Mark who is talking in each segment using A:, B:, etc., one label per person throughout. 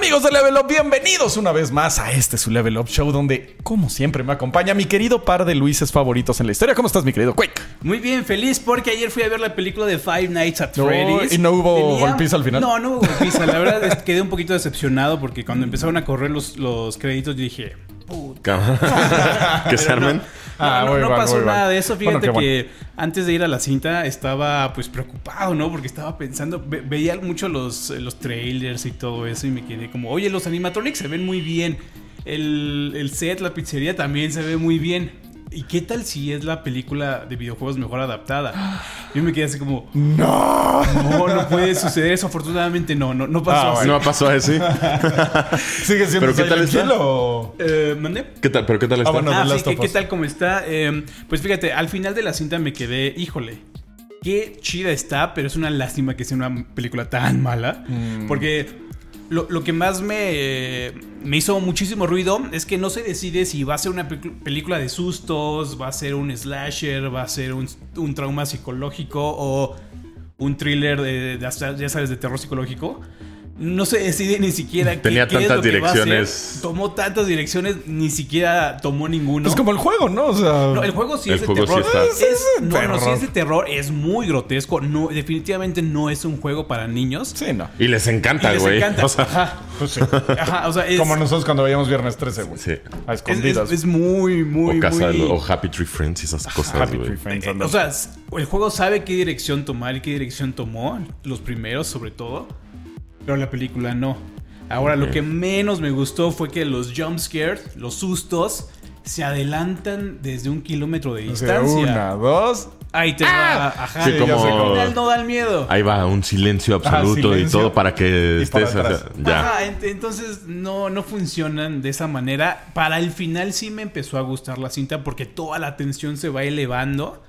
A: Amigos de Level Up, bienvenidos una vez más a este su Level Up Show donde, como siempre, me acompaña mi querido par de Luises favoritos en la historia. ¿Cómo estás, mi querido Quake?
B: Muy bien, feliz porque ayer fui a ver la película de Five Nights at
A: No,
B: Freddy's.
A: ¿y no hubo golpiza al final?
B: No, no hubo golpiza. La verdad quedé un poquito decepcionado porque cuando empezaron a correr los, los créditos yo dije... "Puta".
C: que se armen.
B: No,
A: Ah,
B: no, no pasó nada de eso. Fíjate que antes de ir a la cinta estaba pues preocupado, ¿no? Porque estaba pensando, ve- veía mucho los, los trailers y todo eso y me quedé como, oye, los animatronics se ven muy bien. El, el set, la pizzería también se ve muy bien. ¿Y qué tal si es la película de videojuegos mejor adaptada? Yo me quedé así como,
A: ¡No!
B: no, no puede suceder eso. Afortunadamente no, no, no pasó
A: Ah,
B: así.
C: No pasó así.
A: ¿Sigue siendo
C: ¿Pero qué tal está?
A: O...?
B: Eh, ¿Mandé?
C: ¿Qué tal? ¿Pero qué tal está?
A: bueno. No,
B: ah, sí, ¿qué, qué tal como está? Eh, pues fíjate, al final de la cinta me quedé, híjole, qué chida está, pero es una lástima que sea una película tan mala.
A: Mm.
B: Porque lo, lo que más me, me hizo muchísimo ruido es que no se decide si va a ser una película de sustos, va a ser un slasher, va a ser un, un trauma psicológico o un thriller de, ya sabes, de terror psicológico. No se decide ni siquiera qué-
C: Tenía
B: qué es
C: tantas
B: lo que va a hacer.
C: direcciones.
B: Tomó tantas direcciones, ni siquiera tomó ninguno.
A: Es como el juego, ¿no? O sea...
B: No, el juego sí
C: El
B: es de
C: juego sí
B: terror.
C: está.
B: Es-
A: Es de
B: no, no, sí
A: terror.
B: es de terror. Es muy grotesco. No, definitivamente no es un juego para niños.
A: Sí, no.
C: Y les encanta,
B: les
C: güey.
B: encanta.
C: O sea,
B: Ajá.
A: Pues sí.
B: Ajá, o sea, es,
A: Como nosotros cuando veíamos Viernes 13, güey.
C: sí.
A: A
B: es,
A: escondidas.
B: es- es muy, muy,
C: O casa
B: muy...
C: lo- o Happy Tree Friends y esas cosas,
A: Happy
C: güey.
A: Tree Friends.
B: Eh, o sea, el juego sabe qué dirección tomar y qué dirección tomó. Los primeros, sobre todo. Pero la película no. Ahora, lo que menos me gustó fue que los jump scares, los sustos, se adelantan desde un kilómetro de
A: O sea,
B: distancia.
A: una, dos...
B: Ahí te va. Ajá.
C: Sí,
B: y
C: como-
B: no da el miedo.
C: Ahí va un silencio absoluto
A: silencio.
C: y todo para que
A: para
C: estés.
A: atrás.
C: hacia- ya.
B: Ajá, ent- entonces no, no funcionan de esa manera. Para el final sí me empezó a gustar la cinta porque toda la tensión se va elevando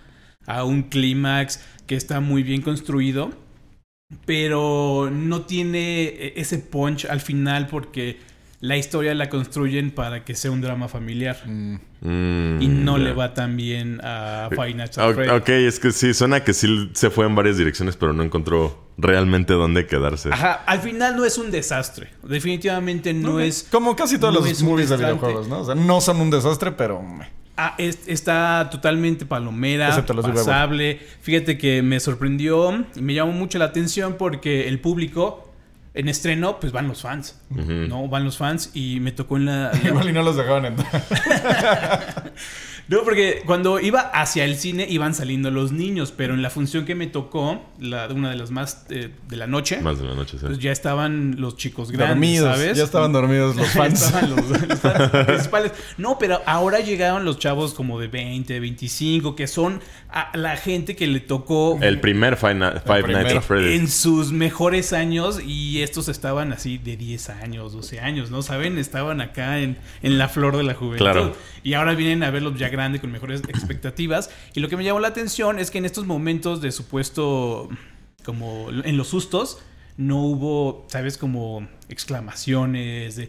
B: a un clímax que está muy bien construido. Pero no tiene e- ese punch al final porque la historia la construyen para que sea un drama familiar.
C: Mm,
B: Y no
C: ya.
B: le va tan bien a Nights at
C: Ok, es que sí, suena que sí se fue en varias direcciones, pero no encontró realmente dónde quedarse.
B: Ajá, al final no es un desastre. Definitivamente no es.
A: Como casi todos
B: no
A: los movies de videojuegos, ¿no? O sea, no son un desastre, pero...
B: Ah, es- está totalmente palomera, pasable. Fíjate que me sorprendió y me llamó mucho la atención porque el público en estreno, pues van los fans, ¿no? Van los fans y me tocó en la... la-
A: Igual y no los dejaban entrar.
B: no, porque cuando iba hacia el cine iban saliendo los niños, pero en la función que me tocó, la, una de las más eh, de la noche,
C: Más de la noche, sí.
B: pues ya estaban los chicos grandes,
A: dormidos.
B: ¿sabes?
A: Ya estaban dormidos los
B: Ya
A: fans.
B: estaban los, los fans principales. No, pero ahora llegaron los chavos como de 20, 25, que son a la gente que le tocó
C: El primer Five. Nights at Freddy's.
B: en sus mejores años y estos estaban así de 10 años, 12 años, ¿no? ¿Saben? Estaban acá en, en la flor de la juventud.
C: Claro.
B: Y ahora vienen a verlos ya grande con mejores expectativas. Y lo que me llamó la atención es que en estos momentos de supuesto, como en los sustos, no hubo, ¿sabes? Como exclamaciones de...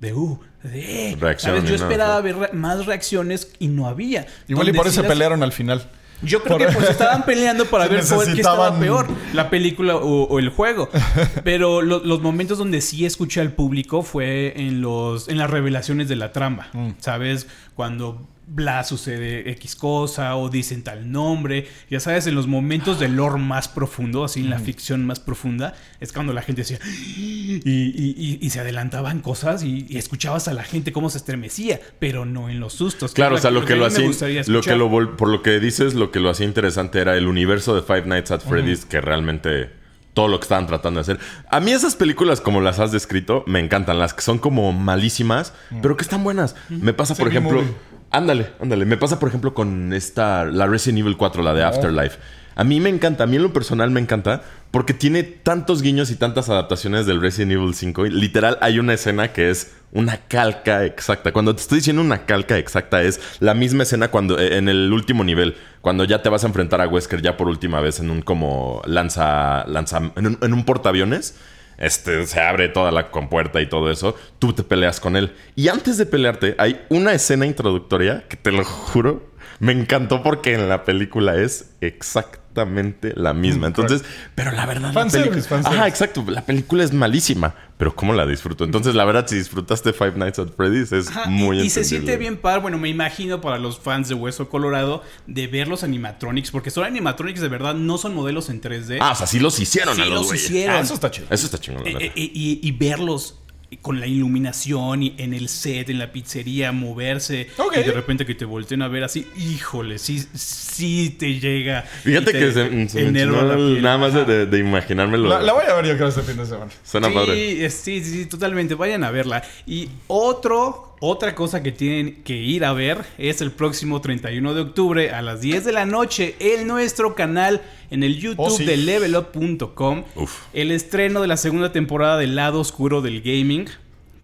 B: De uh, de.
C: Reacciones,
B: ¿sabes? Yo
C: ¿no?
B: esperaba ver re- más reacciones y no había.
A: Igual y por eso se pelearon al final.
B: yo creo
A: Por-
B: que pues estaban peleando para ver cuál- qué estaba
A: necesitaban-
B: peor, la película o, o el juego. Pero lo- los momentos donde sí escuché al público fue en los en las revelaciones de la trama,
A: Mm.
B: ¿sabes? Cuando bla sucede X cosa o dicen tal nombre, ya sabes, en los momentos del lore más profundo, así en la ficción más profunda, es cuando la gente decía y, y- y- y se adelantaban cosas y, y escuchabas a la gente cómo se estremecía, pero no en los sustos.
C: Claro, o
B: es
C: sea, lo que lo hacía.
B: gustaría
C: Lo que lo por lo que dices, lo que lo hacía interesante era el universo de Five Nights at Freddy's, que realmente. Todo lo que estaban tratando de hacer. A mí esas películas, como las has descrito, me encantan. Las que son como malísimas, pero que están buenas. Me pasa, por ejemplo.
A: movie.
C: Ándale, ándale. Me pasa, por ejemplo, con esta. La Resident Evil 4, la de Afterlife. A mí me encanta, a mí en lo personal me encanta porque tiene tantos guiños y tantas adaptaciones del Resident Evil 5. Y literal, hay una escena que es una calca exacta. Cuando te estoy diciendo una calca exacta, es la misma escena cuando eh, en el último nivel, cuando ya te vas a enfrentar a Wesker ya por última vez en un como lanza, lanza en un, en un portaaviones. Este, se abre toda la compuerta y todo eso. Tú te peleas con él. Y antes de pelearte, hay una escena introductoria que te lo juro me encantó porque en la película es exactamente la misma. Entonces, pero la verdad. la
A: fanservice.
C: Ajá, exacto. La película es malísima, pero ¿cómo la disfruto? Entonces, la verdad, si disfrutaste Five Nights at Freddy's, es
B: Ajá,
C: muy
B: y, y se siente bien par, bueno, me imagino para los fans de Hueso Colorado de ver los animatronics, porque son animatronics de verdad, no son modelos en 3D.
C: Ah, o sea, sí los hicieron
B: sí
C: a los
B: los hicieron.
A: Ah, eso está chido.
C: Eso está chingón, la
B: Eh, eh, y, y verlos con la iluminación y en el set, en la pizzería, moverse
A: Ok.
B: y de repente que te volteen a ver así, híjole, sí, sí te llega.
C: Fíjate
B: te
C: que se, se me
B: la piel.
C: nada más de, imaginármelo.
A: La, la voy a ver yo creo este fin de semana.
C: Suena
B: sí,
C: padre.
B: es- sí, sí, sí, totalmente. Vayan a verla. Y otro, otra cosa que tienen que ir a ver es el próximo 31 de octubre a las 10 de la noche en nuestro canal en el YouTube
A: Oh, sí.
B: de levelup.com.
C: Uf.
B: El estreno de la segunda temporada del lado oscuro del gaming.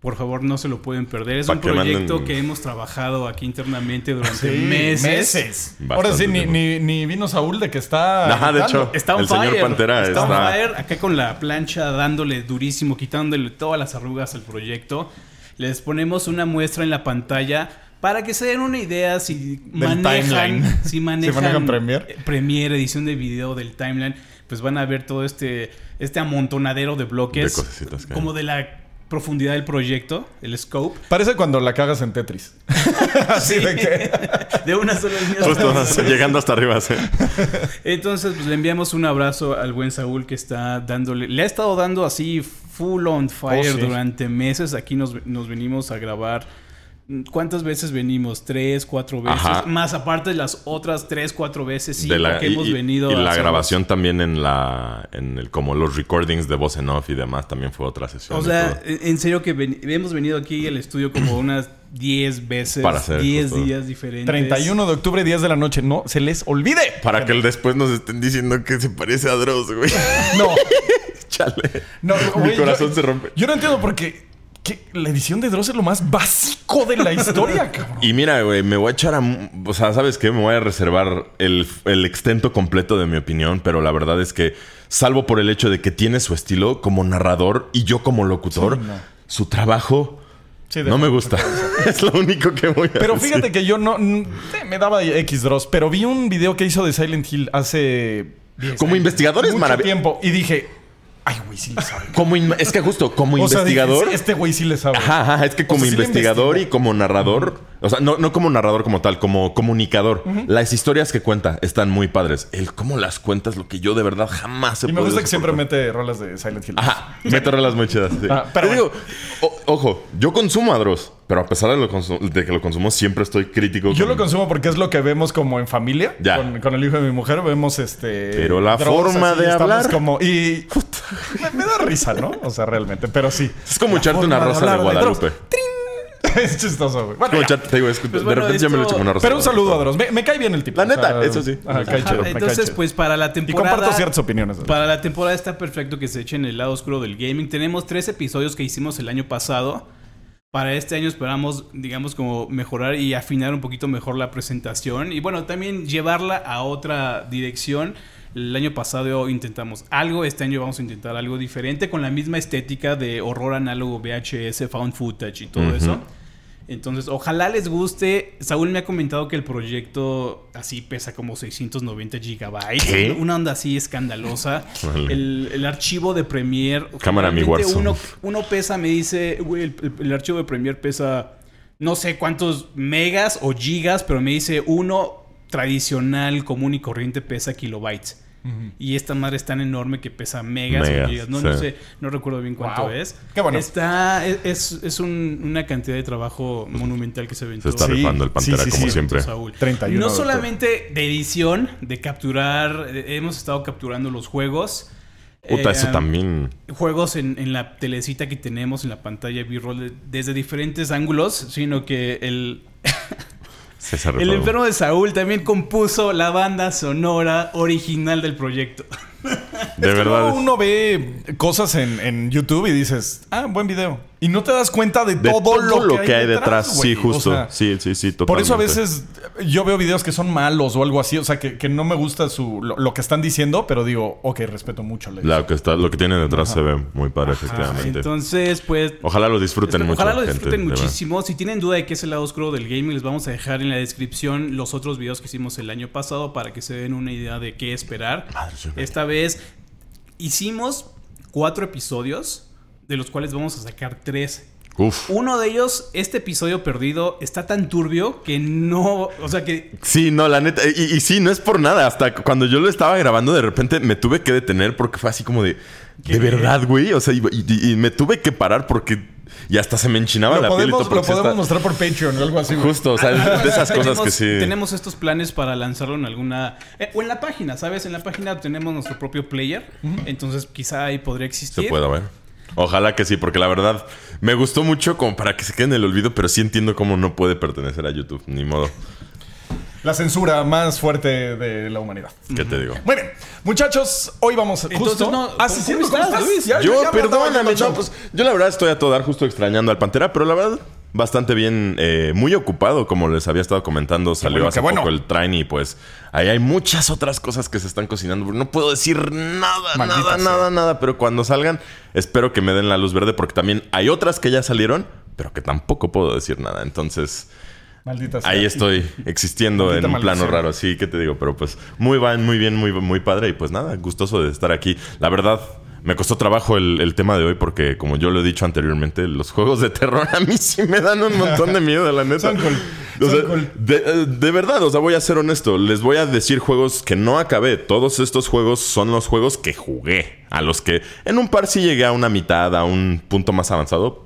B: Por favor, no se lo pueden perder. Es
C: Pa'
B: un
C: que
B: proyecto
C: manden-
B: que hemos trabajado aquí internamente durante
A: Sí,
B: meses.
A: Ahora sí, ni, ni, ni vino Saúl de que está.
C: Ajá, de hecho.
B: Está
C: El señor
B: fire.
C: Pantera
B: está, on
C: está-
B: fire. Acá con la plancha dándole durísimo, quitándole todas las arrugas al proyecto. Les ponemos una muestra en la pantalla para que se den una idea si manejan,
A: timeline.
B: si manejan,
A: Si manejan Premiere.
B: eh, Premiere, edición de video del timeline, pues van a ver todo este, este amontonadero de bloques.
C: De
B: como de la profundidad del proyecto, el scope.
A: Parece cuando la cagas en Tetris. Así de que.
B: De una sola línea.
C: Justo llegando hasta arriba, sí.
B: Entonces, pues le enviamos un abrazo al buen Saúl que está dándole, le ha estado dando así full on fire
A: Oh, sí.
B: durante meses. Aquí nos, nos venimos a grabar. ¿Cuántas veces venimos? Tres, cuatro veces.
C: Ajá.
B: Más aparte de las otras tres, cuatro veces sí,
C: De la-
B: que
C: y,
B: hemos venido
C: y la
B: hacer-
C: grabación también en la en el como los recordings de voz en off y demás también fue otra sesión
B: O sea,
C: todo.
B: en serio que ven- hemos venido aquí al estudio como unas 10 veces.
C: Para hacer
B: 10
C: justo.
B: días diferentes.
A: 31 de octubre, 10 de la noche. No se les olvide.
C: para que el después nos estén diciendo que se parece a Dross, güey.
A: No.
C: Chale.
A: No,
C: Mi corazón
A: yo-
C: se rompe.
A: Yo no entiendo porque que la edición de Dross es lo más básico de la historia, cabrón.
C: Y mira, güey, me voy a echar a... O sea, ¿sabes qué? Me voy a reservar el, el extento completo de mi opinión, pero la verdad es que, salvo por el hecho de que tiene su estilo como narrador y yo como locutor,
A: Sí, no.
C: su trabajo
A: Sí,
C: no me gusta. es lo único que voy a
A: Pero
C: decir.
A: fíjate que yo no. Me daba X Dross, pero vi un video que hizo de Silent Hill hace. 10
C: Como
A: años,
C: investigador es
A: mucho
C: maravilloso.
A: tiempo. Y dije, ay, güey, sí le sabe.
C: Como es que justo, como
A: O sea, dije,
C: investigador...
A: este güey sí le sabe.
C: Ajá, ajá, es que
A: O
C: como
A: sí
C: investigador y como narrador, o sea, no, no como narrador como tal, como comunicador, las historias que cuenta están muy padres. El cómo las cuentas, lo que yo de verdad jamás he
A: Y me gusta que siempre mete rolas de Silent Hill.
C: Ajá, mete rolas muy chidas. sí.
A: Ah, pero
C: Te digo, o- ojo, yo consumo a Dross, pero a pesar de, lo de que lo consumo, siempre estoy crítico.
A: Yo
C: con-
A: lo consumo porque es lo que vemos como en familia.
C: Ya.
A: Con, con el hijo de mi mujer vemos este.
C: Pero la
A: Dross,
C: forma de hablar.
A: Como, y me, me da risa, ¿no? O sea, realmente. Pero sí.
C: Es como
A: La
C: echarte una
A: de
C: rosa de,
A: de.
C: Guadalupe.
A: es chistoso, güey. Bueno,
C: Como
A: ya.
C: te digo, es que
B: Pues
C: de
B: bueno,
C: repente yo me lo echo con una rosa.
A: Pero un saludo a. Dross. Me, me cae bien el tipo.
C: La neta, eso sí.
A: Ajá,
B: Ajá,
A: chido,
B: Entonces, pues para la
A: Y
B: temporada.
A: comparto ciertas opiniones.
B: Para la temporada está perfecto que se echen el lado oscuro del gaming. Tenemos tres episodios que hicimos el año pasado. Para este año esperamos, digamos, como mejorar y afinar un poquito mejor la presentación. Y bueno, también llevarla a otra dirección. El año pasado intentamos algo, este año vamos a intentar algo diferente con la misma estética de horror análogo VHS, found footage y todo
C: Ujú.
B: eso. Entonces, ojalá les guste. Saúl me ha comentado que el proyecto así pesa como 690 gigabytes.
C: ¿Qué?
B: Una onda así escandalosa. El, el archivo de Premiere.
C: Cámara, mi
B: uno, uno pesa, me dice, güey, el, el- el archivo de Premiere pesa no sé cuántos megas o gigas, pero me dice uno tradicional, común y corriente pesa kilobytes. Y esta madre es tan enorme que pesa megas,
C: Megas,
B: o gigas. No, sé, no recuerdo bien cuánto
A: Wow.
B: es.
A: Qué bueno.
B: Está, es, es, es un- una cantidad de trabajo monumental que se aventó.
C: Se está
A: Sí,
C: rifando el Pantera,
A: sí, sí,
C: como
A: sí.
C: siempre.
B: Saúl.
A: 31
B: No solamente de edición, de capturar, hemos estado capturando los juegos.
C: Puta,
B: Eh,
C: eso también.
B: Juegos en, en la telecita que tenemos en la pantalla B-roll de- desde diferentes ángulos, sino que el,
C: César
B: el enfermo de Saúl también compuso la banda sonora original del proyecto.
C: De
A: Es que
C: verdad.
A: luego uno ve cosas en, en YouTube y dices, ah, buen video. Y no te das cuenta de,
C: de
A: todo, lo, que, hay detrás.
C: Sí.
A: O
C: justo.
A: sea,
C: sí, sí, sí,
A: Por eso a
C: totalmente.
A: veces yo veo videos que son malos o algo así, o sea, que, que no me gusta su, lo, lo que están diciendo, pero digo, ok, respeto mucho. la
C: Lo que, está, lo que tiene detrás se ve muy padre, efectivamente.
B: entonces, pues.
C: Ojalá lo disfruten
B: Espero-
C: mucho.
B: Ojalá lo disfruten muchísimo. Si tienen duda de qué es el lado oscuro del gaming, les vamos a dejar en la descripción los otros videos que hicimos el año pasado para que se den una idea de qué esperar.
C: Madre.
B: Esta vez hicimos cuatro episodios, de los cuales vamos a sacar tres.
C: Uf.
B: Uno de ellos, este episodio perdido, está tan turbio que no. O sea que.
C: Sí, no, la neta. Y, y sí, no es por nada. Hasta cuando yo lo estaba grabando, de repente me tuve que detener porque fue así como de. ¿De verdad, güey? O sea, y, y- y me tuve que parar porque. Y hasta se me enchinaba
A: Lo
C: la piel y
A: podemos,
C: todo.
A: lo podemos
C: está-
A: mostrar por Patreon o algo así.
C: Justo, o sea, de esas cosas
B: tenemos,
C: que sí.
B: Tenemos estos planes para lanzarlo en alguna. eh, o en la página, ¿sabes? En la página tenemos nuestro propio player. Entonces, quizá ahí podría
C: Se
B: existir.
C: puede ver. Ojalá que sí, porque la verdad me gustó mucho como para que se quede en el olvido, pero sí entiendo cómo no puede pertenecer a YouTube, ni modo.
A: La censura más fuerte de la humanidad.
C: ¿Qué te digo?
A: Muy bien, muchachos, hoy vamos justo...
B: Entonces, no,
A: Ah, sí,
B: ¿cómo
A: cierto, ¿cómo
B: estás,
A: estás?
B: Luis?
A: Ya-
C: Yo,
A: ya
C: perdóname, no, pues yo la verdad estoy a todo dar justo extrañando al Pantera, pero la verdad bastante bien, eh, muy ocupado, como les había estado comentando, salió
A: bueno,
C: hace
A: bueno.
C: poco el Train y pues ahí hay muchas otras cosas que se están cocinando. No puedo decir nada,
A: Maldita
C: nada,
A: sea.
C: nada, nada, pero cuando salgan espero que me den la luz verde porque también hay otras que ya salieron, pero que tampoco puedo decir nada. Entonces...
A: Maldita sea.
C: Ahí estoy existiendo
A: Maldita
C: en un plano raro, sí, ¿qué te digo? Pero pues muy bien, muy bien, muy, muy padre y pues nada, gustoso de estar aquí. La verdad, me costó trabajo el, el tema de hoy porque como yo lo he dicho anteriormente, los juegos de terror a mí sí me dan un montón de miedo, la neta.
A: Son cool.
C: O
A: Son
C: sea,
A: cool.
C: de, eh, de verdad, o sea, voy a ser honesto. Les voy a decir juegos que no acabé. Todos estos juegos son los juegos que jugué. A los que en un par sí llegué a una mitad, a un punto más avanzado.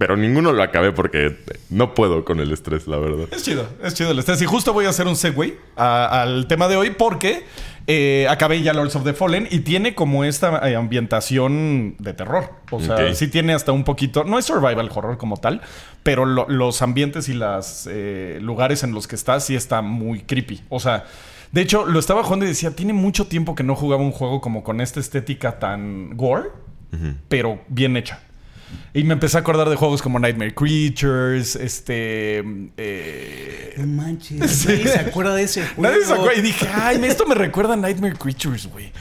C: Pero ninguno lo acabé porque no puedo con el estrés, la verdad.
A: Es chido, es chido el estrés. Y justo voy a hacer un segue al tema de hoy porque eh, acabé ya Lords of the Fallen y tiene como esta eh, ambientación de terror. O sea, sí tiene hasta un poquito, no es survival horror como tal, pero lo- los ambientes y los lugares en los que está sí está muy creepy. O sea, de hecho, lo estaba jugando y decía, tiene mucho tiempo que no jugaba un juego como con esta estética tan gore, pero bien hecha. Y me empecé a acordar de juegos como Nightmare Creatures, este... eh,
B: No manches, nadie se acuerda de ese juego.
A: Nadie se acuerda. Y dije, ay, esto me recuerda a Nightmare Creatures, güey.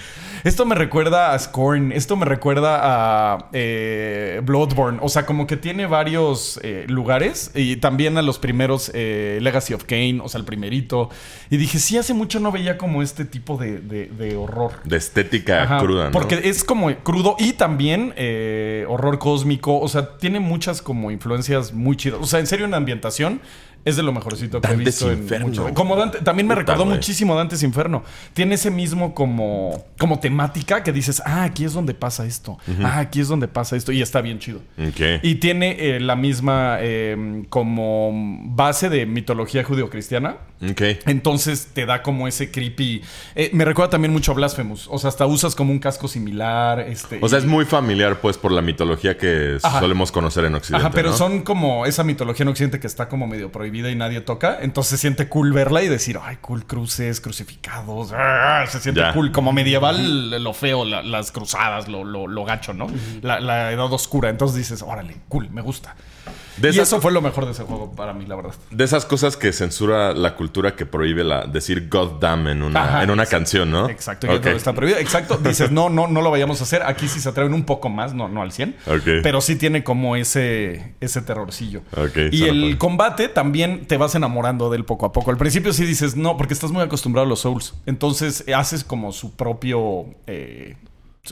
A: Esto me recuerda a Scorn. Esto me recuerda a eh, Bloodborne. O sea, como que tiene varios eh, lugares. Y también a los primeros eh, Legacy of Kane. O sea, el primerito. Y dije, sí, hace mucho no veía como este tipo de, de- de horror.
C: De estética
A: Ajá,
C: cruda, ¿no?
A: Porque es como crudo y también eh, horror cósmico. O sea, tiene muchas como influencias muy chidas. O sea, en serio, en ambientación es de lo mejorcito que he visto en
C: Inferno.
A: mucho. Como Dante, también me
C: Puta,
A: recordó
C: güey.
A: muchísimo Dante's Inferno. Tiene ese mismo como, como temática que dices, ah, aquí es donde pasa esto. Ah, aquí es donde pasa esto. Y está bien chido. Y tiene eh, la misma eh, como base de mitología judio-cristiana.
C: Ok.
A: Entonces te da como ese creepy. eh, me recuerda también mucho a Blasphemous. O sea, hasta usas como un casco similar. Este,
C: O sea,
A: y-
C: es muy familiar, pues, por la mitología que
A: Ajá.
C: solemos conocer en Occidente.
A: Ajá, pero
C: ¿no?
A: son como esa mitología en Occidente que está como medio prohibida y nadie toca. Entonces se siente cool verla y decir, ay, cool, cruces, crucificados. ah, Se siente
C: Ya.
A: cool. Como medieval, lo feo, la- las cruzadas, lo, lo, lo gacho, ¿no? la, la edad oscura. Entonces dices, órale, cool, me gusta.
C: De
A: y eso fue lo mejor de ese juego para mí, la verdad.
C: De esas cosas que censura la cultura que prohíbe la, decir God damn en una,
A: Ajá,
C: en una
A: exacto.
C: canción, ¿no?
A: Exacto, ya
C: Ok.
A: todo está prohibido. Exacto. Dices, no, no, no lo vayamos a hacer. Aquí sí se atreven un poco más, no, no al 100.
C: Ok.
A: Pero sí tiene como ese, ese terrorcillo. Y el combate también te vas enamorando de él poco a poco. Al principio sí dices, no, porque estás muy acostumbrado a los Souls. Entonces eh, haces como su propio. eh,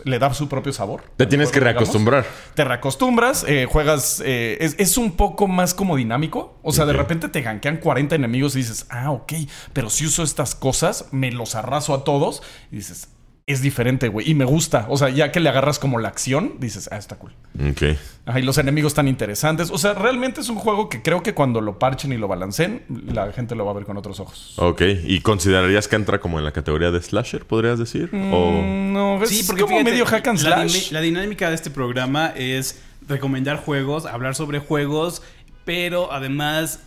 A: le da su propio sabor.
C: Te tienes que
A: Digamos.
C: reacostumbrar.
A: Te reacostumbras, eh, juegas. eh, es, es un poco más como dinámico. O sea, de repente te gankean 40 enemigos y dices, ah, ok, pero si uso estas cosas, me los arraso a todos. Y dices, es diferente, güey. Y me gusta. O sea, ya que le agarras como la acción, dices, ah, está cool.
C: Ok.
A: Ajá, y los enemigos tan interesantes. O sea, realmente es un juego que creo que cuando lo parchen y lo balanceen, la gente lo va a ver con otros ojos.
C: Ok. ¿Y considerarías que entra como en la categoría de slasher, podrías decir? O...
A: Mm, No, es
B: Sí, porque
A: como
B: fíjate,
A: medio hack and
B: la,
A: slash.
B: la dinámica de este programa es recomendar juegos, hablar sobre juegos, pero además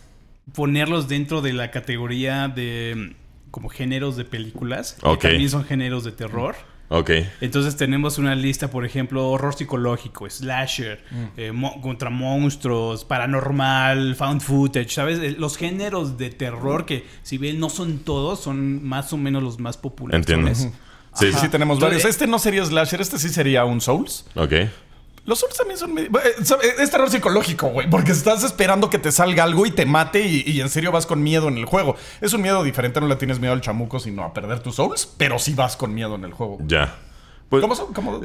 B: ponerlos dentro de la categoría de como géneros de películas,
C: Ok.
B: que también son géneros de terror.
C: Ok.
B: Entonces tenemos una lista, por ejemplo, horror psicológico, slasher,
A: Mm.
B: eh, mo- contra monstruos, paranormal, found footage, ¿sabes? Eh, Los géneros de terror que, si bien no son todos, son más o menos los más populares.
C: Entiendo. Sí,
A: Sí,
C: sí.
A: tenemos
B: Entonces,
A: varios. Este no sería slasher, este sí sería un Souls.
C: Ok.
A: Los Souls también son eh, sabe, Es terror psicológico, güey. Porque estás esperando que te salga algo y te mate y, y en serio vas con miedo en el juego. Es un miedo diferente, no le tienes miedo al chamuco, sino a perder tus Souls, pero sí vas con miedo en el juego.
C: Ya. Pues,
A: ¿Cómo son? ¿Cómo?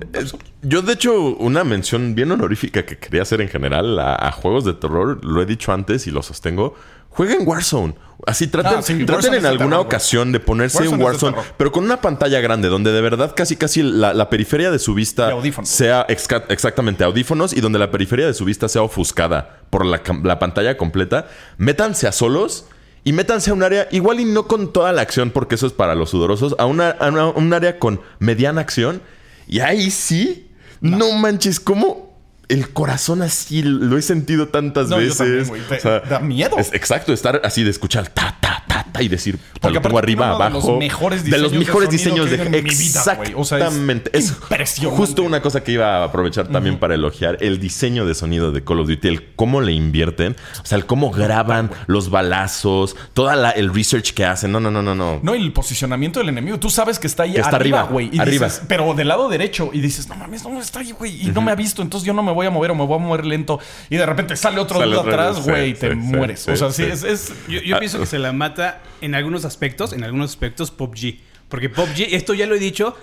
C: Yo, de hecho, una mención bien honorífica que quería hacer en general a, a juegos de terror, lo he dicho antes y lo sostengo. Jueguen Warzone. Así traten,
A: Ah, sí,
C: traten
A: Warzone
C: en alguna
A: terror,
C: ocasión de ponerse
A: Warzone
C: en Warzone, pero con una pantalla grande, donde de verdad casi casi la, la periferia de su vista sea exca- exactamente audífonos y donde la periferia de su vista sea ofuscada por la, pantalla completa. Métanse a solos. Y métanse a un área, igual y no con toda la acción, porque eso es para los sudorosos, a, una, a una- un área con mediana acción. Y ahí sí, no, manches, como el corazón así lo he sentido tantas
A: No, yo
C: veces.
A: también, güey. Te- da miedo.
C: es- exacto, estar así de escuchar ta, ta, ta, ta y decir,
A: Porque
C: lo arriba,
A: de
C: abajo.
A: los mejores
C: de los
A: de
C: mejores diseños de
A: he visto en mi vida. O sea, es
C: Exactamente. es
A: impresionante.
C: justo una cosa que iba a aprovechar también para elogiar el diseño de sonido de Call of Duty, el cómo le invierten, o sea, el cómo graban los balazos, toda la, el research que hacen. No, no, no, no, no.
A: No, el posicionamiento del enemigo. Tú sabes que está ahí
C: Que está
A: arriba, güey. y
C: arriba.
A: dices, pero del lado derecho. Y dices, no mames, no está ahí, güey. Y no me ha visto, entonces yo no me voy a mover o me voy a mover lento. Y de repente sale otro
C: Sale
A: dude
C: otro
A: atrás, güey, y te
C: sí,
A: mueres.
C: sí,
A: o sea,
C: sí.
A: sí, es. es-
B: Yo, yo
C: Ah,
B: pienso que se la mata en algunos aspectos, en algunos aspectos PUBG. Porque PUBG, esto ya lo he dicho,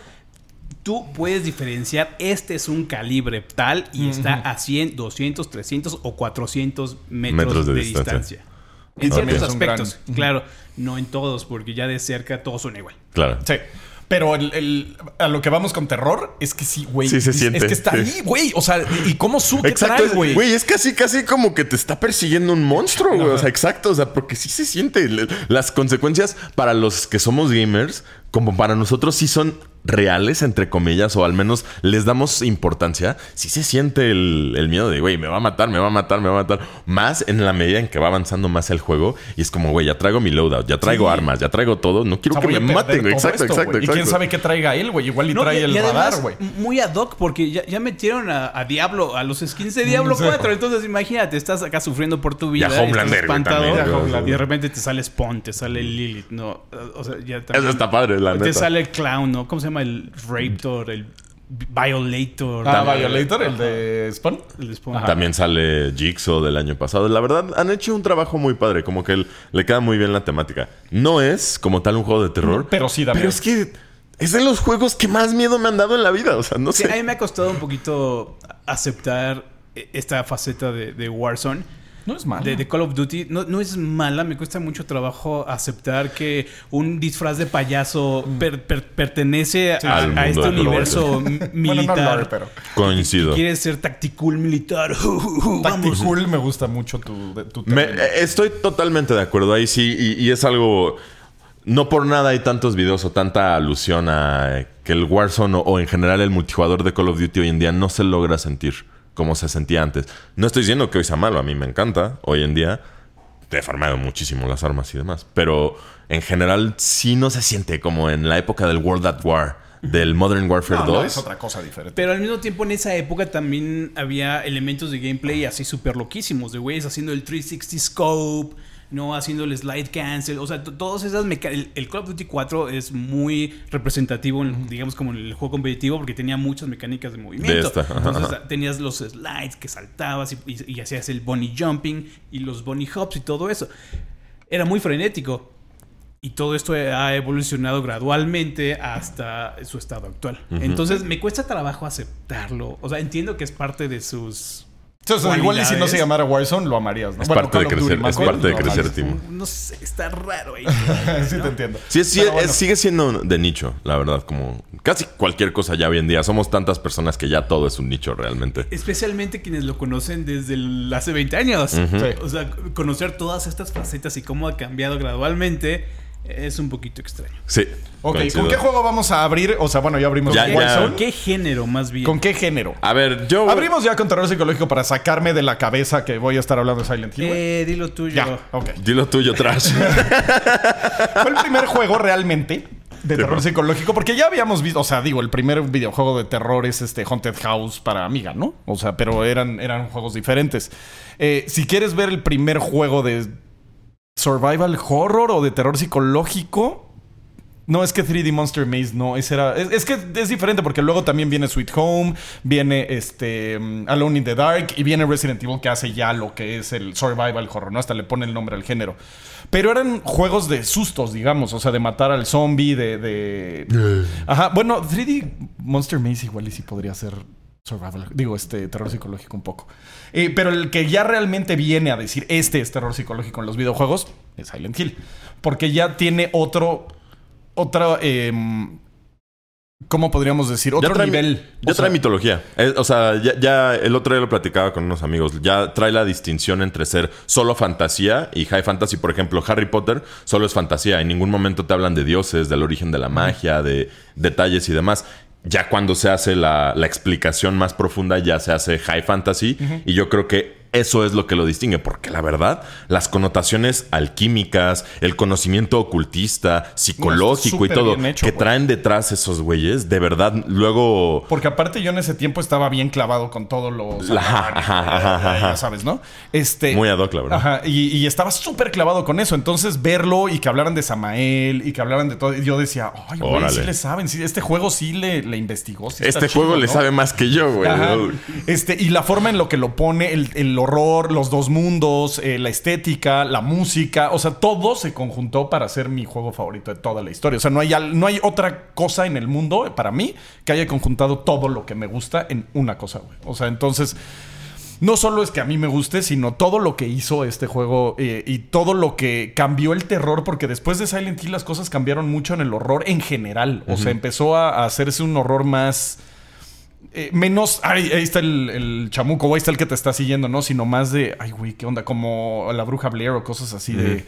B: tú puedes diferenciar, este es un calibre tal y está a 100, 200, 300 o 400 metros,
C: Metros de
B: de,
C: distancia.
B: distancia. En ciertos
A: gran-
B: aspectos, claro, no en todos, porque ya de cerca todos son igual.
C: Claro.
A: Sí. Pero el, el- a lo que vamos con terror es que sí, güey.
C: Sí se
A: es,
C: siente,
A: Es que está
C: sí.
A: ahí, güey. O sea, ¿y cómo su
C: Exacto,
A: trae, güey?
C: güey, es casi, casi como que te está persiguiendo un monstruo, güey. O sea, exacto, o sea, porque sí se siente. Las consecuencias para los que somos gamers, como para nosotros, sí son reales, entre comillas, o al menos les damos importancia. Sí se siente el, el miedo de, güey, me va a matar, me va a matar, me va a matar. Más en la medida en que va avanzando más el juego. Y es como, güey, ya traigo mi loadout, ya traigo
A: Sí.
C: armas, ya traigo todo. No quiero
A: O sea,
C: que me maten, güey. Exacto,
A: esto,
C: exacto.
A: Y quién sabe qué traiga él, güey. Igual y
B: No,
A: trae
B: y-
A: el
B: y además,
A: radar, güey.
B: Muy ad hoc, porque ya, ya metieron a, a Diablo, a los skins de Diablo
A: Sí.
B: 4. Entonces, imagínate, estás acá sufriendo por tu vida.
C: Y a Homelander,
B: estás
C: güey,
B: espantado,
C: también,
A: güey. Homelander.
B: y de repente te sale Spawn, te sale Lilith, ¿no? O sea, ya también-
C: Eso está padre, la
B: Te
C: neta.
B: sale el Clown, ¿no? ¿Cómo se llama? El Raptor, el Violator.
A: Ah,
B: También-
A: Violator, el de Spawn.
B: el de Spawn.
C: También sale Jigsaw del año pasado. La verdad, han hecho un trabajo muy padre. Como que le queda muy bien la temática. No es como tal un juego de terror.
A: Pero sí da
C: Pero
A: miedo.
C: es que es de los juegos que más miedo me han dado en la vida. O sea, no
B: Sí,
C: sé.
B: a mí me ha costado un poquito aceptar e- esta faceta de, de Warzone.
A: No es malo.
B: De, de Call of Duty. No, no es mala, me cuesta mucho trabajo aceptar que un disfraz de payaso per- per- pertenece a,
C: Mm.
B: Este universo m-
A: Bueno, no
B: militar.
A: lore, pero.
C: Coincido.
B: Quiere ser tactical militar.
A: Tactical me gusta mucho tu, de- tu
C: Me- eh, estoy totalmente de acuerdo ahí sí. Y, y es algo. No por nada hay tantos videos o tanta alusión a que el Warzone o, o en general el multijugador de Call of Duty hoy en día no se logra sentir como se sentía antes. No estoy diciendo que hoy sea malo, a mí me encanta hoy en día. Te he farmado muchísimo las armas y demás. Pero en general sí no se siente como en la época del World at War, del Modern Warfare
A: No, no,
C: 2.
A: es otra cosa diferente.
B: Pero al mismo tiempo en esa época también había elementos de gameplay así súper loquísimos, de güeyes haciendo el 360 scope, no haciendo el slide cancel, o sea, todas esas mecánicas. El, el Call of Duty 4 es muy representativo, en, digamos, como en el juego competitivo, porque tenía muchas mecánicas de movimiento.
C: De esta, ajá,
B: Entonces
C: ajá.
B: tenías los slides que saltabas y, y- y hacías el bunny jumping y los bunny hops y todo eso. Era muy frenético. Y todo esto ha evolucionado gradualmente hasta su estado actual. Entonces me cuesta trabajo aceptarlo. O sea, entiendo que es parte de sus.
A: Igual y si no se llamara Warzone, lo amarías, ¿no?
C: Es
A: Bueno,
C: parte de
A: Duty
C: crecer, es parte de
A: lo
C: crecer. Timo.
B: No sé, está raro ahí.
A: sí, te entiendo.
C: Sí, sí,
A: Pero
C: es-
A: bueno.
C: sigue siendo de nicho, la verdad, como casi cualquier cosa ya hoy en día. Somos tantas personas que ya todo es un nicho realmente.
B: Especialmente quienes lo conocen desde el- hace 20 años.
A: Sí.
B: O sea, conocer todas estas facetas y cómo ha cambiado gradualmente es un poquito extraño.
C: Sí.
A: Ok,
C: coincido.
A: ¿con qué juego vamos a abrir? O sea, bueno, ya abrimos
C: Ya,
A: con
C: ya.
A: Warzone.
B: ¿Qué género más bien?
A: ¿Con qué género?
C: A ver, yo.
A: Abrimos ya con terror psicológico para sacarme de la cabeza que voy a estar hablando de Silent Hill.
B: Eh, dilo tuyo.
A: ya, ok.
C: Dilo tuyo, Trash.
A: Fue el primer juego realmente De terror psicológico, porque ya habíamos visto, o sea, digo, el primer videojuego de terror es este Haunted House para Amiga, ¿no? O sea, pero eran, eran juegos diferentes. Eh, si quieres ver el primer juego de survival horror o de terror psicológico, no, es que 3D Monster Maze no, ese era. Es, es, que es diferente porque luego también viene Sweet Home, viene este mm, Alone in the Dark y viene Resident Evil que hace ya lo que es el survival horror, ¿no? Hasta le pone el nombre al género. Pero eran juegos de sustos, digamos, o sea, de matar al zombie, de. de... Ajá, bueno, 3D Monster Maze igual y sí podría ser survival, digo, este terror psicológico un poco. Eh, pero el que ya realmente viene a decir este es terror psicológico en los videojuegos es Silent Hill. Porque ya tiene otro otra. Eh, ¿Cómo podríamos decir? Otro
C: ya trae,
A: nivel.
C: Ya trae
A: sea,
C: mitología. Eh, o sea, ya, ya, el otro día lo platicaba con unos amigos. Ya trae la distinción entre ser solo fantasía y high fantasy. Por ejemplo, Harry Potter solo es fantasía. En ningún momento te hablan de dioses, del origen de la magia, de detalles y demás. Ya cuando se hace la, la explicación más profunda, ya se hace high fantasy. Uh -huh. Y yo creo que eso es lo que lo distingue, porque la verdad, las connotaciones alquímicas, el conocimiento ocultista, psicológico no, y todo hecho, que traen detrás esos güeyes, de verdad, luego.
A: Porque aparte yo en ese tiempo estaba bien clavado con todos los. Ajá, ajá, ajá, ya sabes, ¿no? Este.
C: Muy ad hoc, la verdad.
A: Ajá, y, y estaba súper clavado con eso. Entonces, verlo y que hablaran de Samael y que hablaran de todo. Yo decía, ay, güey, sí le saben. Sí, este juego sí le, le investigó. Sí
C: este
A: chido,
C: juego
A: ¿no?
C: le sabe más que yo, güey.
A: Este, y la forma en lo que lo pone, el, el horror, los dos mundos, eh, la estética, la música, o sea, todo se conjuntó para ser mi juego favorito de toda la historia. O sea, no hay, no hay otra cosa en el mundo, para mí, que haya conjuntado todo lo que me gusta en una cosa, güey. O sea, entonces... No solo es que a mí me guste, sino todo lo que hizo este juego eh, y todo lo que cambió el terror, porque después de Silent Hill las cosas cambiaron mucho en el horror en general. O uh -huh. sea, empezó a, a hacerse un horror más eh, menos, ay, ahí está el, el, chamuco, o ahí está el que te está siguiendo, ¿no? Sino más de, ay, güey, ¿qué onda? Como la bruja Blair o cosas así de,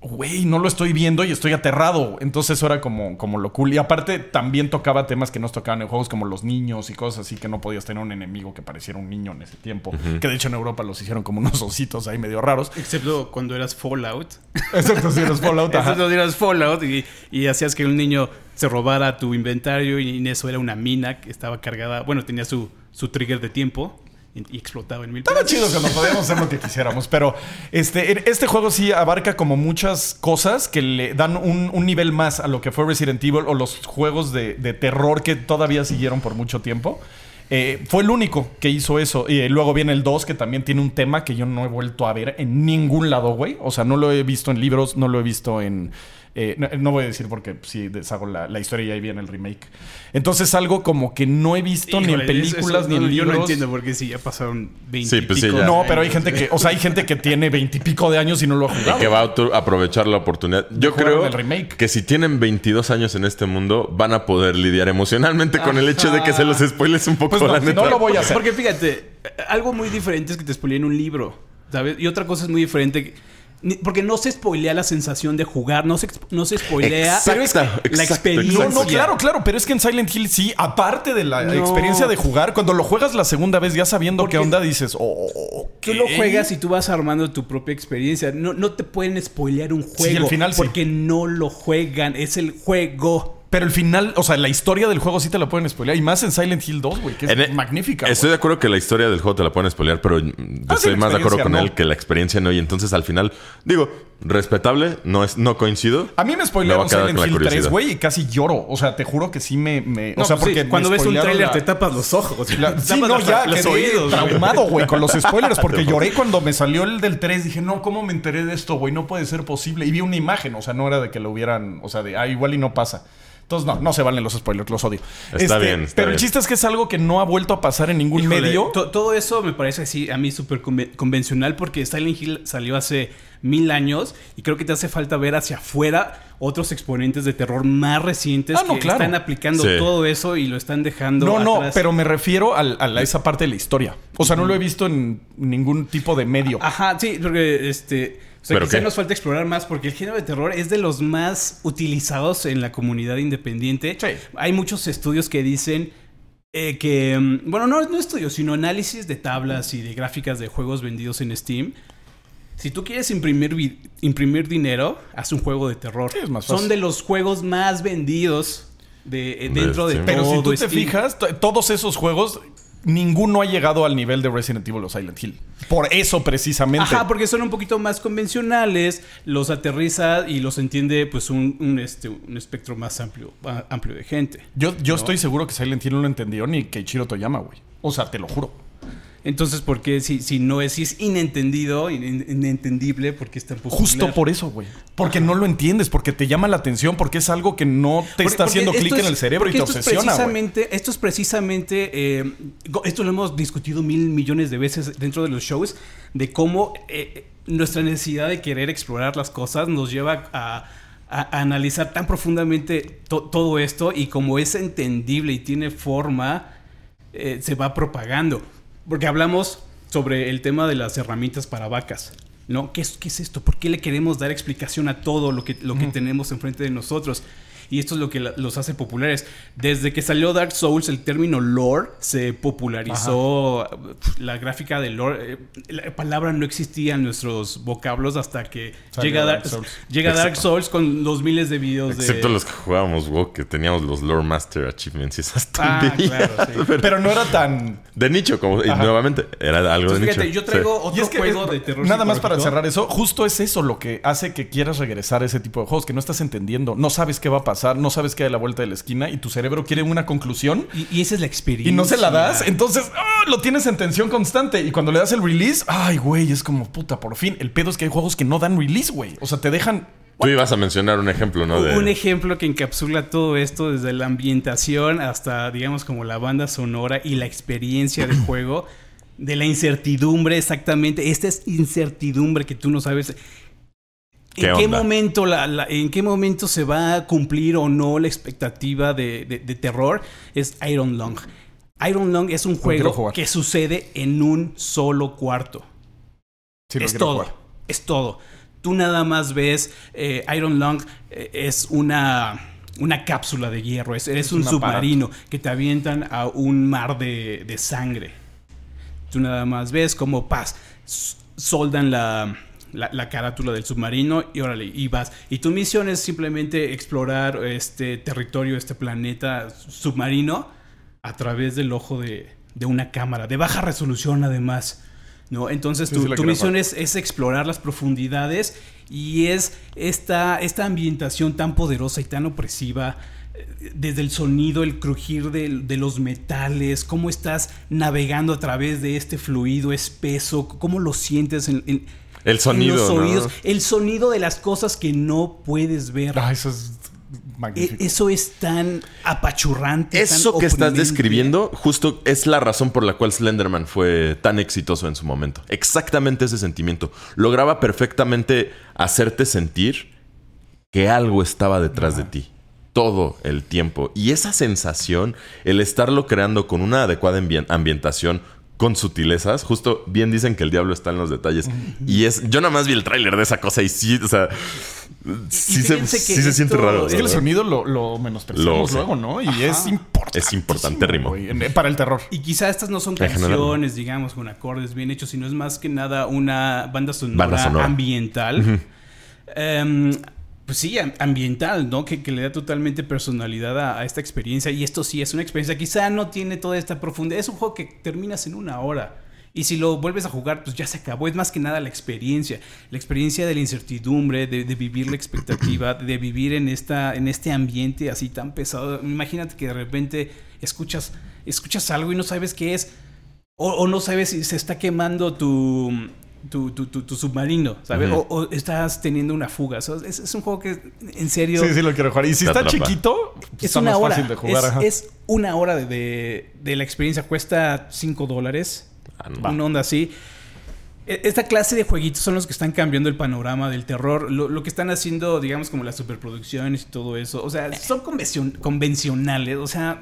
A: güey, no lo estoy viendo y estoy aterrado. Entonces eso era como, como lo cool. Y aparte también tocaba temas que nos tocaban en juegos como los niños y cosas así, que no podías tener un enemigo que pareciera un niño en ese tiempo. Uh -huh. Que de hecho en Europa los hicieron como unos ositos ahí medio raros.
B: Excepto cuando eras Fallout.
A: Excepto si eras Fallout.
B: Excepto si eras Fallout y, y hacías que un niño se robara tu inventario y en eso era una mina que estaba cargada, bueno, tenía su, su trigger de tiempo y explotaba en mil
A: Estaba chido que nos podíamos hacer lo que quisiéramos, pero este, este juego sí abarca como muchas cosas que le dan un, un nivel más a lo que fue Resident Evil o los juegos de, de terror que todavía siguieron por mucho tiempo. Eh, fue el único que hizo eso. Y eh, luego viene el 2, que también tiene un tema que yo no he vuelto a ver en ningún lado, güey. O sea, no lo he visto en libros, no lo he visto en. Eh, no, no, voy a decir porque si deshago la, la, historia y ahí viene el remake. Entonces, algo como que no he visto Híjole, ni en películas eso, ni en
B: no,
A: libros.
B: Yo no entiendo porque si ya pasaron 20
C: sí, pues
B: y pico
C: sí,
A: No, pero hay gente que, o sea, hay gente que tiene 20 y pico de años y no lo ha jugado.
C: Y que va a aprovechar la oportunidad. Yo creo que si tienen 22 años en este mundo, van a poder lidiar emocionalmente con el hecho de que se los spoiles un poco
A: pues no,
C: la neta.
A: No lo voy a hacer.
B: Porque fíjate, algo muy diferente es que te spoileen un libro, ¿sabes? Y otra cosa es muy diferente. Porque no se spoilea la sensación de jugar, no se, no se spoilea
C: exacto,
B: la
C: exacto,
B: experiencia.
A: No, no, claro, claro, pero es que en Silent Hill sí, aparte de la no. experiencia de jugar, cuando lo juegas la segunda vez ya sabiendo Porque qué onda, dices, oh,
B: Tú lo juegas y tú vas armando tu propia experiencia. No, no te pueden spoilear un juego.
A: Sí, al final
B: Porque
A: sí.
B: no lo juegan, es el juego.
A: Pero el final, o sea, la historia del juego sí te la pueden spoilear. Y más en Silent Hill 2, güey, que es
C: en
A: magnífica.
C: Estoy
A: wey.
C: de acuerdo que la historia del juego te la pueden spoilear, pero
A: Ah,
C: estoy
A: sí,
C: más de acuerdo con
A: no.
C: él que la experiencia no. Y entonces al final, digo, respetable, no, es, no coincido.
A: A mí me spoilearon Silent Hill 3, güey, y casi lloro. O sea, te juro que sí me. me
B: no,
A: o sea,
B: pues
A: porque
B: sí, cuando ves un tráiler
A: la...
B: te tapas los ojos.
A: La... sí, no, ya los oídos. Traumado, güey, con los spoilers, porque lloré cuando me salió el del 3. Dije, no, ¿cómo me enteré de esto, güey? No puede ser posible. Y vi una imagen, o sea, no era de que lo hubieran. O sea, de, ah, igual y no pasa. Entonces, no, no se valen los spoilers, los odio.
C: Está este, bien. Está
A: pero
C: bien.
A: el chiste es que es algo que no ha vuelto a pasar en ningún
B: Híjole,
A: medio.
B: To todo eso me parece así a mí súper convencional porque Silent Hill salió hace mil años y creo que te hace falta ver hacia afuera otros exponentes de terror más recientes
A: ah, no,
B: que
A: claro.
B: están aplicando
C: Sí.
B: todo eso y lo están dejando
A: No, no, pero me refiero a, la- esa parte de la historia. O sea, no lo he visto en ningún tipo de medio.
B: Ajá, sí, porque este. O sea,
C: ¿Pero
B: quizá
C: qué?
B: nos falta explorar más porque el género de terror es de los más utilizados en la comunidad independiente.
A: Sí.
B: Hay muchos estudios que dicen eh, que. mm, Bueno, no, no estudios, sino análisis de tablas y de gráficas de juegos vendidos en Steam. Si tú quieres imprimir, imprimir dinero, haz un juego de terror.
A: Sí, es más
B: Son de los juegos más vendidos de, eh, dentro de,
C: Steam.
A: Pero si
B: todo
A: tú te fijas, todos esos juegos, ninguno ha llegado al nivel de Resident Evil o Silent Hill. Por eso precisamente.
B: Ajá, porque son un poquito más convencionales, los aterriza y los entiende pues un, un, este, un espectro más amplio, amplio de gente.
A: Yo, yo estoy seguro que Silent Hill no lo entendió ni Keiichiro Toyama, güey. O sea, te lo juro.
B: Entonces, ¿por qué si, si no es, si es inentendido, in- inentendible, por qué es tan popular?
A: Justo por eso, güey. Porque no lo entiendes, porque te llama la atención, porque es algo que no te
B: Porque-
A: está
B: porque
A: haciendo clic en
B: es-
A: el cerebro y te
B: esto es
A: obsesiona, güey.
B: precisamente, Esto es precisamente, eh, esto lo hemos discutido mil millones de veces dentro de los shows, de cómo eh, nuestra necesidad de querer explorar las cosas nos lleva a, a- a analizar tan profundamente to- todo esto y como es entendible y tiene forma, eh, se va propagando. Porque hablamos sobre el tema de las herramientas para vacas. ¿No? ¿Qué es, qué es esto? ¿Por qué le queremos dar explicación a todo lo que, lo que tenemos enfrente de nosotros? Y esto es lo que la- los hace populares. Desde que salió Dark Souls, el término lore se popularizó. La gráfica de lore, eh, la palabra no existía en nuestros vocablos hasta que
A: Salió
B: llega,
A: Dark
B: Dark,
A: Souls.
B: llega Dark. Souls con los miles de videos de.
C: Excepto los que jugábamos WoW, que teníamos los Lore Master Achievements y esas
B: Ah,
C: tonterías.
B: claro, sí.
A: Pero no era tan.
C: De nicho, como y nuevamente, era algo
B: Entonces,
C: de
B: fíjate,
C: nicho.
B: yo traigo
C: Sí.
B: otro
A: Y es que
B: juego
A: es-
B: de terror.
A: Nada más para cerrar eso, justo es eso lo que hace que quieras regresar a ese tipo de juegos, que no estás entendiendo, no sabes qué va a pasar, no sabes qué hay a la vuelta de la esquina y tu cerebro quiere una conclusión
B: Y, y esa es la experiencia.
A: y no se la das, entonces ¡ah! lo tienes en tensión constante y cuando le das el release, ay güey, es como puta, por fin. El pedo es que hay juegos que no dan release, güey. O sea, te dejan
C: Tú ibas a mencionar un ejemplo, ¿no? De...
B: Un ejemplo que encapsula todo esto desde la ambientación hasta, digamos, como la banda sonora y la experiencia de juego, de la incertidumbre exactamente. Esta es incertidumbre que tú no sabes.
C: ¿Qué
B: ¿En qué, momento la- la- ¿En qué momento se va a cumplir o no la expectativa de, de- de terror? Es Iron Lung. Iron Lung es un juego que sucede en un solo cuarto
A: Sí,
B: es todo.
A: jugar.
B: Es todo. Tú nada más ves eh, Iron Lung eh, es una, una cápsula de hierro. Es, eres
A: Es
B: un submarino que te avientan a un mar de, de sangre. Tú nada más ves como paz. Soldan la, la, la carátula del submarino y órale, y vas. Y tu misión es simplemente explorar este territorio, este planeta submarino a través del ojo de, de una cámara, de baja resolución además. ¿no? Entonces tu, tu misión es, es explorar las profundidades y es esta, esta ambientación tan poderosa y tan opresiva, eh, desde el sonido, el crujir de, de los metales, cómo estás navegando a través de este fluido espeso, cómo lo sientes en, en-
C: El sonido,
B: en los
C: ¿no?
B: oídos, el sonido de las cosas que no puedes ver.
A: Ah, eso es
B: E-
A: magnífico.
B: Eso es tan apachurrante.
C: Eso
B: tan
C: que estás describiendo justo es la razón por la cual Slenderman fue tan exitoso en su momento. Exactamente ese sentimiento. Lograba perfectamente hacerte sentir que algo estaba detrás de ti. Todo el tiempo. Y esa sensación, el estarlo creando con una adecuada ambien- ambientación, con sutilezas, justo bien dicen que el diablo está en los detalles. Y es, yo nada más vi el tráiler de esa cosa y sí, o sea, sí, se, sí se siente raro.
A: Es que el sonido lo, lo menospreciamos
C: Lo
A: luego, ¿no? Y
B: Ajá.
A: es importante.
C: Es importantérrimo.
A: Para el terror.
B: Y quizá estas no son
C: En general,
B: canciones, digamos, con acordes bien hechos, sino es más que nada una banda sonora,
C: Banda sonora.
B: ambiental. Pues sí, am- ambiental, ¿no? Que, que le da totalmente personalidad a, a esta experiencia. Y esto sí es una experiencia, quizá no tiene toda esta profundidad. Es un juego que terminas en una hora. Y si lo vuelves a jugar, pues ya se acabó. Es más que nada la experiencia. La experiencia de la incertidumbre, de, de vivir la expectativa, de vivir en, esta, en este ambiente así tan pesado. Imagínate que de repente escuchas, escuchas algo y no sabes qué es. O, o no sabes si se está quemando tu, tu, tu- tu- tu submarino, ¿sabes? O, o estás teniendo una fuga. Es, es un juego que, en serio,
A: Sí, sí, lo quiero jugar. Y si está
C: atrapa.
A: chiquito,
B: es
A: está
B: una
A: más
B: hora.
A: fácil de jugar.
B: es, una hora de, de- de la experiencia. Cuesta 5 dólares.
C: Ah, no.
B: Una onda así. E- Esta clase de jueguitos son los que están cambiando el panorama del terror. Lo, lo que están haciendo, digamos, como las superproducciones y todo eso. O sea, son convencion- convencionales. O sea,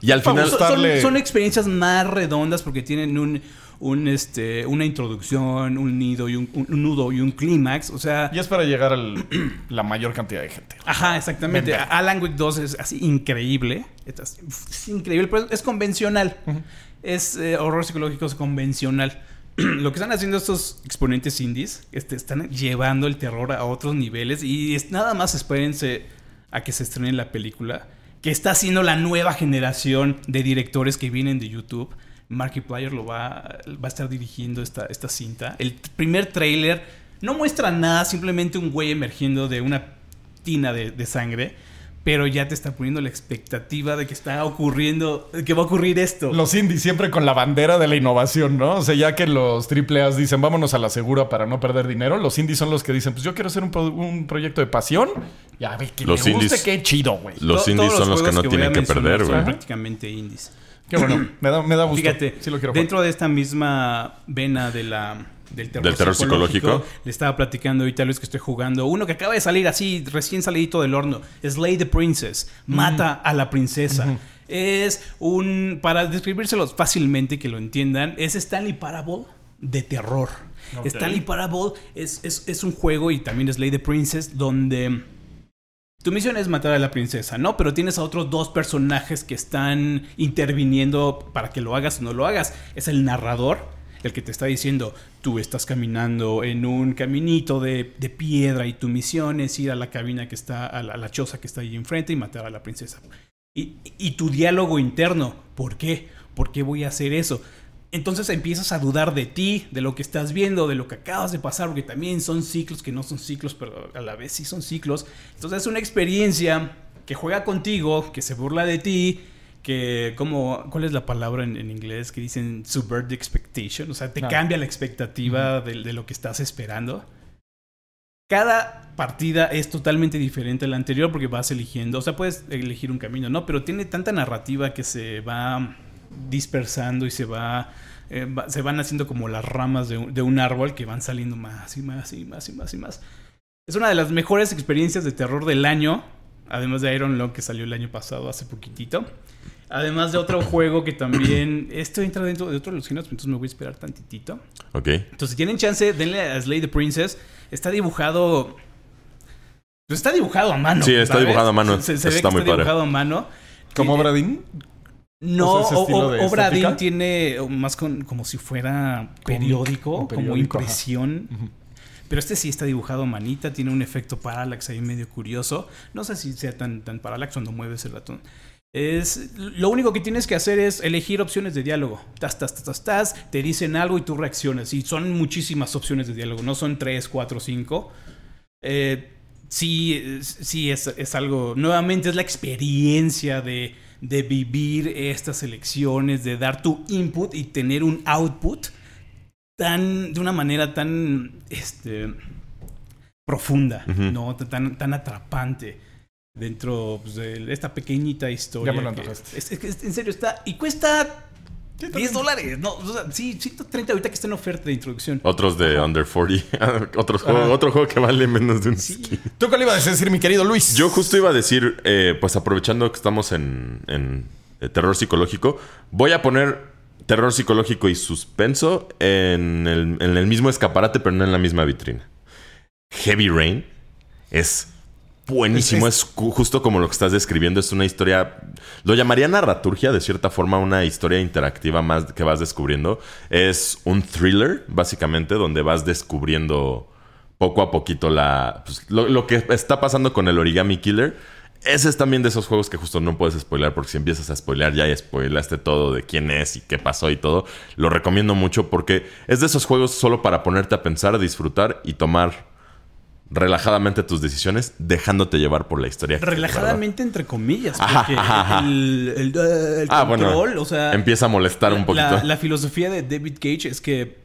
C: Y al final...
B: son, son experiencias más redondas porque tienen un, un, este, una introducción, un nido y un, un nudo y un clímax. O sea,
A: Y es para llegar a la mayor cantidad de gente.
B: ajá, exactamente.
A: Vender.
B: Alan Wake 2 es así increíble. Es, es increíble, pero es convencional. Es eh, horror psicológico es convencional. lo que están haciendo estos exponentes indies, este, están llevando el terror a otros niveles y es, nada más espérense a que se estrene la película, que está haciendo la nueva generación de directores que vienen de YouTube. Markiplier lo va, va a estar dirigiendo esta, esta cinta. El primer tráiler no muestra nada, simplemente un güey emergiendo de una tina de, de sangre pero ya te está poniendo la expectativa de que está ocurriendo, que va a ocurrir esto.
A: Los indies siempre con la bandera de la innovación, ¿no? O sea, ya que los AAA dicen vámonos a la segura para no perder dinero, los indies son los que dicen, pues yo quiero hacer un, pro- un proyecto de pasión. Ya ve que
C: Los
A: me guste,
C: indies-
A: qué chido, güey.
C: Los
B: To-
C: indies son los que no
B: a
C: tienen que perder,
B: son
C: güey.
B: prácticamente indies.
A: Qué bueno, me da, me da gusto.
B: Fíjate,
A: sí lo quiero jugar.
B: dentro de esta misma vena de la, del terror,
C: Del terror psicológico.
B: le estaba platicando ahorita a Luis que estoy jugando uno que acaba de salir así, recién salidito del horno. Slay the Princess. Mata a la princesa. Es un. Para describírselos fácilmente que lo entiendan, es Stanley Parable de terror. Stanley Parable es, es, es un juego y también Slay the Princess donde. Tu misión es matar a la princesa, ¿no? Pero tienes a otros dos personajes que están interviniendo para que lo hagas o no lo hagas. Es el narrador, el que te está diciendo, tú estás caminando en un caminito de, piedra y tu misión es ir a la cabina que está, a la, choza que está ahí enfrente y matar a la princesa. Y tu diálogo interno, ¿por qué? ¿Por qué voy a hacer eso? Entonces empiezas a dudar de ti, de lo que estás viendo, de lo que acabas de pasar, porque también son ciclos que no son ciclos, pero a la vez sí son ciclos. Entonces es una experiencia que juega contigo, que se burla de ti, que como, ¿cuál es la palabra en, en inglés? Que dicen subvert the expectation, o sea, te
A: Ah.
B: cambia la expectativa de, de lo que estás esperando. Cada partida es totalmente diferente a la anterior porque vas eligiendo, o sea, puedes elegir un camino, ¿no? Pero tiene tanta narrativa que se va dispersando y se va, eh, va- se van haciendo como las ramas de un, de un árbol que van saliendo más y más y más y más y más. Es una de las mejores experiencias de terror del año, además de Iron Lung que salió el año pasado hace poquitito. Además de otro juego que también esto entra dentro de otro de los géneros, entonces me voy a esperar tantitito.
C: Ok.
B: Entonces, si tienen chance, denle a Slay the Princess. Está dibujado. Pues está dibujado a mano.
C: Sí, está
B: ¿sabes?
C: dibujado a mano.
B: Se, se ve
C: está
B: que
C: muy
B: está
C: padre.
B: dibujado a mano.
A: ¿Como Bradin?
B: No,
A: O sea,
B: o- Obra
A: estética.
B: Tiene más con, como si fuera periódico, como
A: periódico,
B: impresión. Pero este sí está dibujado a manita, tiene un efecto parallax ahí medio curioso. No sé si sea tan, tan parallax cuando mueves el ratón. Es, lo único que tienes que hacer es elegir opciones de diálogo. Tas, tas, tas, tas, tas, te dicen algo y tú reaccionas. Y son muchísimas opciones de diálogo, no son tres, cuatro, cinco. Eh, sí, sí es, es algo. Nuevamente es la experiencia de, de vivir estas elecciones, de dar tu input y tener un output tan. de una manera tan. este. profunda. ¿no? Tan, tan atrapante. Dentro pues, de esta pequeñita historia.
A: Ya me lo
B: que- es, es que en serio está. Y cuesta 10 dólares. No, o sea, sí, 130 ahorita que está en oferta de introducción.
C: Otros de Under 40. Otros otro juego que vale menos de un
B: Sí.
C: skin.
A: ¿Tú qué le ibas a decir, mi querido Luis?
C: Yo justo iba a decir, eh, pues aprovechando que estamos en, en, eh, terror psicológico, voy a poner terror psicológico y suspenso en el, en el mismo escaparate, pero no en la misma vitrina. Heavy Rain es buenísimo,
A: Es-
C: justo como lo que estás describiendo, es una historia, lo llamaría narraturgia, de cierta forma, una historia interactiva más que vas descubriendo. Es un thriller, básicamente, donde vas descubriendo poco a poquito la, pues, lo, lo que está pasando con el Origami Killer. Ese es también de esos juegos que justo no puedes spoiler porque si empiezas a spoilear ya spoilaste todo de quién es y qué pasó y todo. Lo recomiendo mucho porque es de esos juegos solo para ponerte a pensar, disfrutar y tomar relajadamente tus decisiones dejándote llevar por la historia. que,
B: Relajadamente, entre comillas. Porque
C: ajá, ajá.
B: El, el, el
C: Ah, bueno.
B: control, o sea.
C: Empieza a molestar un poquito.
B: La, la filosofía de David Cage es que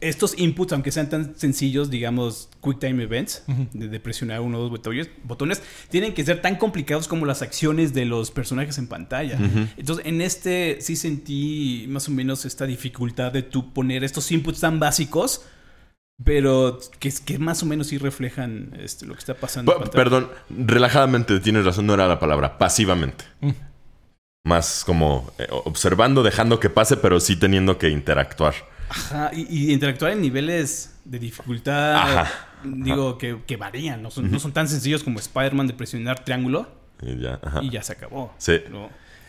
B: estos inputs, aunque sean tan sencillos, digamos, quick time events, de, de presionar uno o dos botones, botones, tienen que ser tan complicados como las acciones de los personajes en pantalla. Entonces, en este sí sentí más o menos esta dificultad de tú poner estos inputs tan básicos. Pero que, que más o menos sí reflejan este, lo que está pasando. en.
C: Perdón, relajadamente tienes razón, no era la palabra, pasivamente.
A: Mm.
C: Más como eh, observando, dejando que pase, pero sí teniendo que interactuar.
B: Ajá, y, y interactuar en niveles de dificultad,
C: Ajá,
B: digo, que, que varían, no son, no son tan sencillos como Spider-Man de presionar triángulo
C: Y ya, ajá.
B: y ya se acabó.
C: Sí.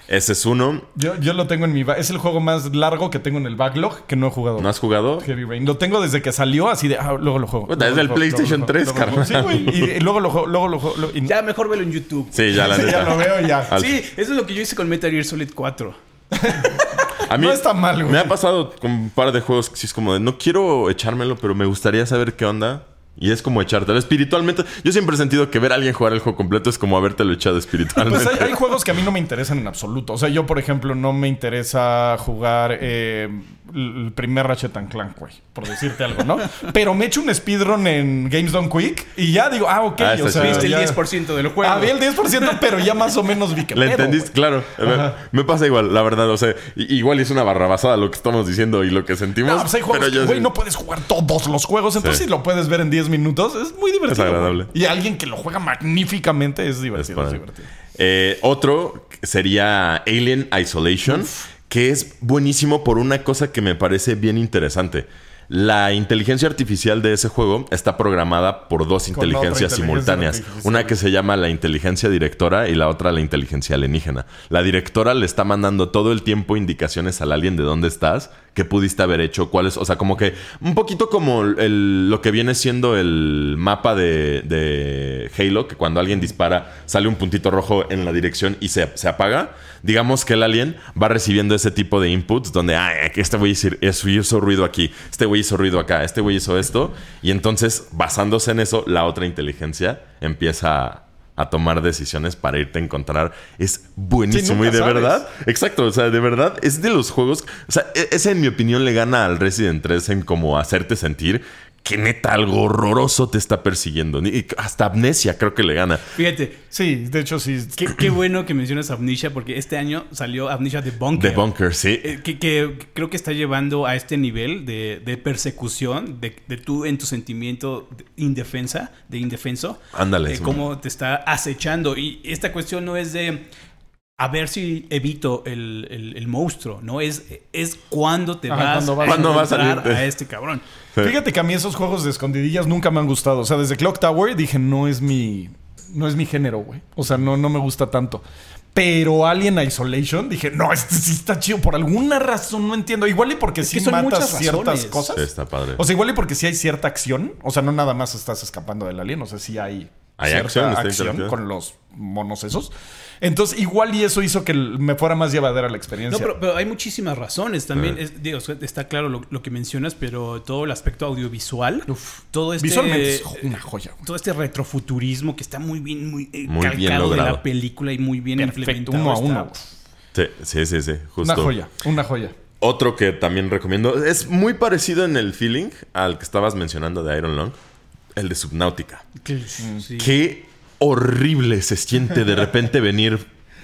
C: Ese es uno.
A: Yo, yo lo tengo en mi... Es el juego más largo que tengo en el backlog que no he jugado.
C: ¿No has jugado?
A: Heavy Rain. Lo tengo desde que salió, así de... Ah, luego lo juego.
C: Del
A: lo juego,
C: PlayStation
A: luego lo juego,
C: 3,
A: luego lo juego.
C: carnal.
A: Sí, güey. Y, y luego lo juego, luego lo juego. luego- y-
B: Ya, mejor velo en YouTube.
C: Sí, ya la
A: Sí, ya lo veo ya.
C: Al-
B: Sí, eso es lo que yo hice con Metal Gear Solid 4.
C: A mí
A: No está mal, güey.
C: Me ha pasado con un par de juegos que sí es como de no quiero echármelo, pero me gustaría saber qué onda. Y es como echártelo. Espiritualmente, yo siempre he sentido que ver a alguien jugar el juego completo es como habértelo echado espiritualmente.
A: Pues hay, juegos que a mí no me interesan en absoluto. O sea, yo, por ejemplo, no me interesa jugar eh, el primer Ratchet and Clank, güey. Por decirte algo, ¿no? Pero me echo un speedrun en Games Done Quick y ya digo, ah, ok.
C: Ah,
A: o sea.
B: Viste el
A: ya-
B: 10% del juego.
A: Ah, vi el 10%, pero ya más o menos vi que
C: ¿Le
A: pedo,
C: entendiste? Claro. Me, me pasa igual, la verdad. O sea, igual es una barrabasada lo que estamos diciendo y lo que sentimos.
A: No, pues hay juegos
C: pero yo
A: que, güey,
C: sí-
A: no puedes jugar todos los juegos. Entonces,
C: Sí.
A: si lo puedes ver en 10 minutos, es muy divertido.
C: Es agradable.
A: güey. Y alguien que lo juega magníficamente es divertido. es divertido.
C: Eh, otro sería Alien Isolation, que es buenísimo por una cosa que me parece bien interesante. La inteligencia artificial de ese juego está programada por dos
A: Con
C: inteligencias
A: inteligencia
C: simultáneas. Una que se llama la inteligencia directora y la otra la inteligencia alienígena. La directora le está mandando todo el tiempo indicaciones al alien de dónde estás, qué pudiste haber hecho, cuáles, o sea, como que un poquito como el- lo que viene siendo el mapa de, de Halo, que cuando alguien dispara sale un puntito rojo en la dirección y se, se apaga. Digamos que el alien va recibiendo ese tipo de inputs donde, ah, este güey hizo- hizo ruido aquí, este güey hizo ruido acá, este güey hizo esto. Y entonces, basándose en eso, la otra inteligencia empieza a, a tomar decisiones para irte a encontrar. Es buenísimo
A: Sí,
C: y de
A: sabes.
C: verdad. Exacto, o sea, de verdad es de los juegos. O sea, e- ese en mi opinión le gana al Resident 3 en como hacerte sentir que neta algo horroroso te está persiguiendo. Hasta amnesia creo que le gana.
B: Fíjate,
A: Sí, de hecho, sí.
B: qué, qué bueno que mencionas Amnesia porque este año salió Amnesia The Bunker.
C: The Bunker, sí.
B: Eh, que, que creo que está llevando a este nivel de, de persecución, de, de tú en tu sentimiento de indefensa, de indefenso.
C: Ándale,
B: eh,
C: sí.
B: cómo te está acechando. Y esta cuestión no es de a ver si evito el, el- el monstruo, ¿no? Es, es cuando te
A: Ajá,
B: vas,
A: cuándo vas
B: a
A: a-
C: ¿Cuándo va a
B: este cabrón.
C: Sí.
A: Fíjate que a mí esos juegos de escondidillas nunca me han gustado. O sea, desde Clock Tower dije, no es mi. No es mi género, güey. O sea, no, no me gusta tanto. Pero Alien Isolation, dije, no, este sí está chido. Por alguna razón no entiendo. Igual y porque
B: Es
A: sí
B: son
A: matas ciertas
B: razones.
A: cosas.
C: Sí, está padre.
A: O sea, igual y porque sí hay cierta acción. O sea, no nada más estás escapando del alien. O sea, sí hay,
C: Hay
A: cierta
C: acción,
A: con los monos esos. Entonces, igual y eso hizo que me fuera más llevadera la
B: No,
A: experiencia.
B: pero, pero hay muchísimas razones. También, es- digo, está claro lo, lo que mencionas, pero todo el aspecto audiovisual, todo este...
A: Visualmente es una joya, güey.
B: todo este retrofuturismo que está muy bien, muy, eh,
C: Muy bien
B: calcado de la película y muy bien
A: Perfecto,
B: implementado.
A: uno a uno.
C: Sí, sí, sí, sí, justo.
A: Una joya, una joya.
C: Otro que también recomiendo es muy parecido en el feeling al que estabas mencionando de Iron Lung, el de Subnautica.
B: Sí.
C: Qué horrible se siente de repente venir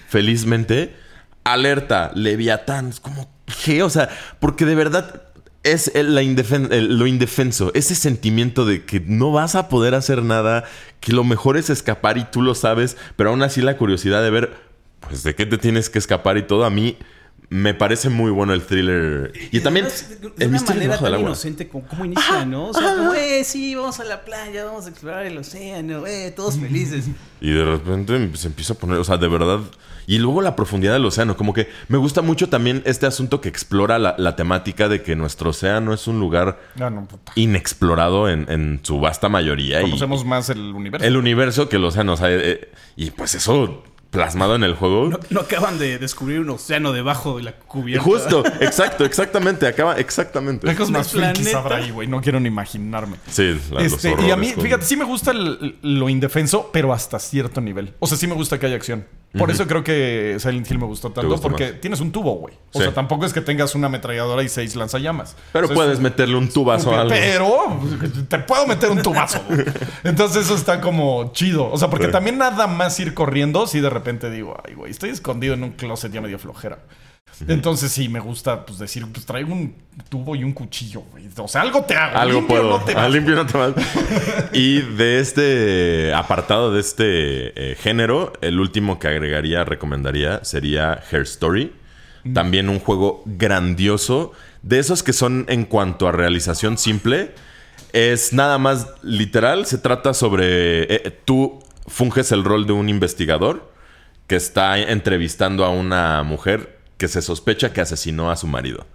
C: felizmente. Alerta, Leviatán. Es como, ¿qué? O sea, porque de verdad es el- la indefen- el- lo indefenso. Ese sentimiento de que no vas a poder hacer nada, que lo mejor es escapar y tú lo sabes, pero aún así la curiosidad de ver, pues, de qué te tienes que escapar y todo, a mí me parece muy bueno el thriller. Y, también
B: además, de- de
C: el
B: una
C: misterio
B: manera
C: debajo del
B: tan
C: agua.
B: inocente como, como inicia, ¿no? O sea, como, eh, sí, vamos a la playa, vamos a explorar el océano, eh, todos felices.
C: Y de repente se empieza a poner, o sea, de verdad. Y luego la profundidad del océano, como que me gusta mucho también este asunto que explora la, la temática de que nuestro océano es un lugar
A: Ah, no, puta.
C: inexplorado en, en su vasta mayoría. Y
A: Conocemos más el universo.
C: el universo que el océano, o sea, eh, y pues eso plasmado en el juego.
B: No, no acaban de descubrir un océano debajo de la cubierta.
C: Justo, exacto, exactamente, acaba, exactamente.
A: Cosas más habrá ahí, güey. No quiero ni imaginarme.
C: Sí, la- los
A: Este, y a mí,
C: con-
A: fíjate, sí me gusta el- lo indefenso, pero hasta cierto nivel. O sea, sí me gusta que haya acción. Por eso creo que Silent Hill me gustó tanto, porque
C: más.
A: tienes un tubo, güey. O
C: Sí.
A: sea, tampoco es que tengas una ametralladora y seis lanzallamas.
C: Pero
A: O sea,
C: puedes
A: es-
C: meterle un tubazo a algo.
A: Pero te puedo meter un tubazo. Entonces eso está como chido. O sea, porque
C: Sí.
A: también nada más ir corriendo, si de repente digo, ay, güey, estoy escondido en un closet ya medio flojera. Entonces sí, me gusta pues decir, pues traigo un tubo y un cuchillo, güey. O sea, algo te hago.
C: Algo
A: Limpio
C: puedo.
A: no te vas.
C: limpio no te vas. y de este apartado, de este eh, género, el último que agregaría, recomendaría, sería Hair Story. También un juego grandioso. De esos que son en cuanto a realización simple. Es nada más literal. Se trata sobre. eh, tú funges el rol de un investigador que está entrevistando a una mujer que se sospecha que asesinó a su marido.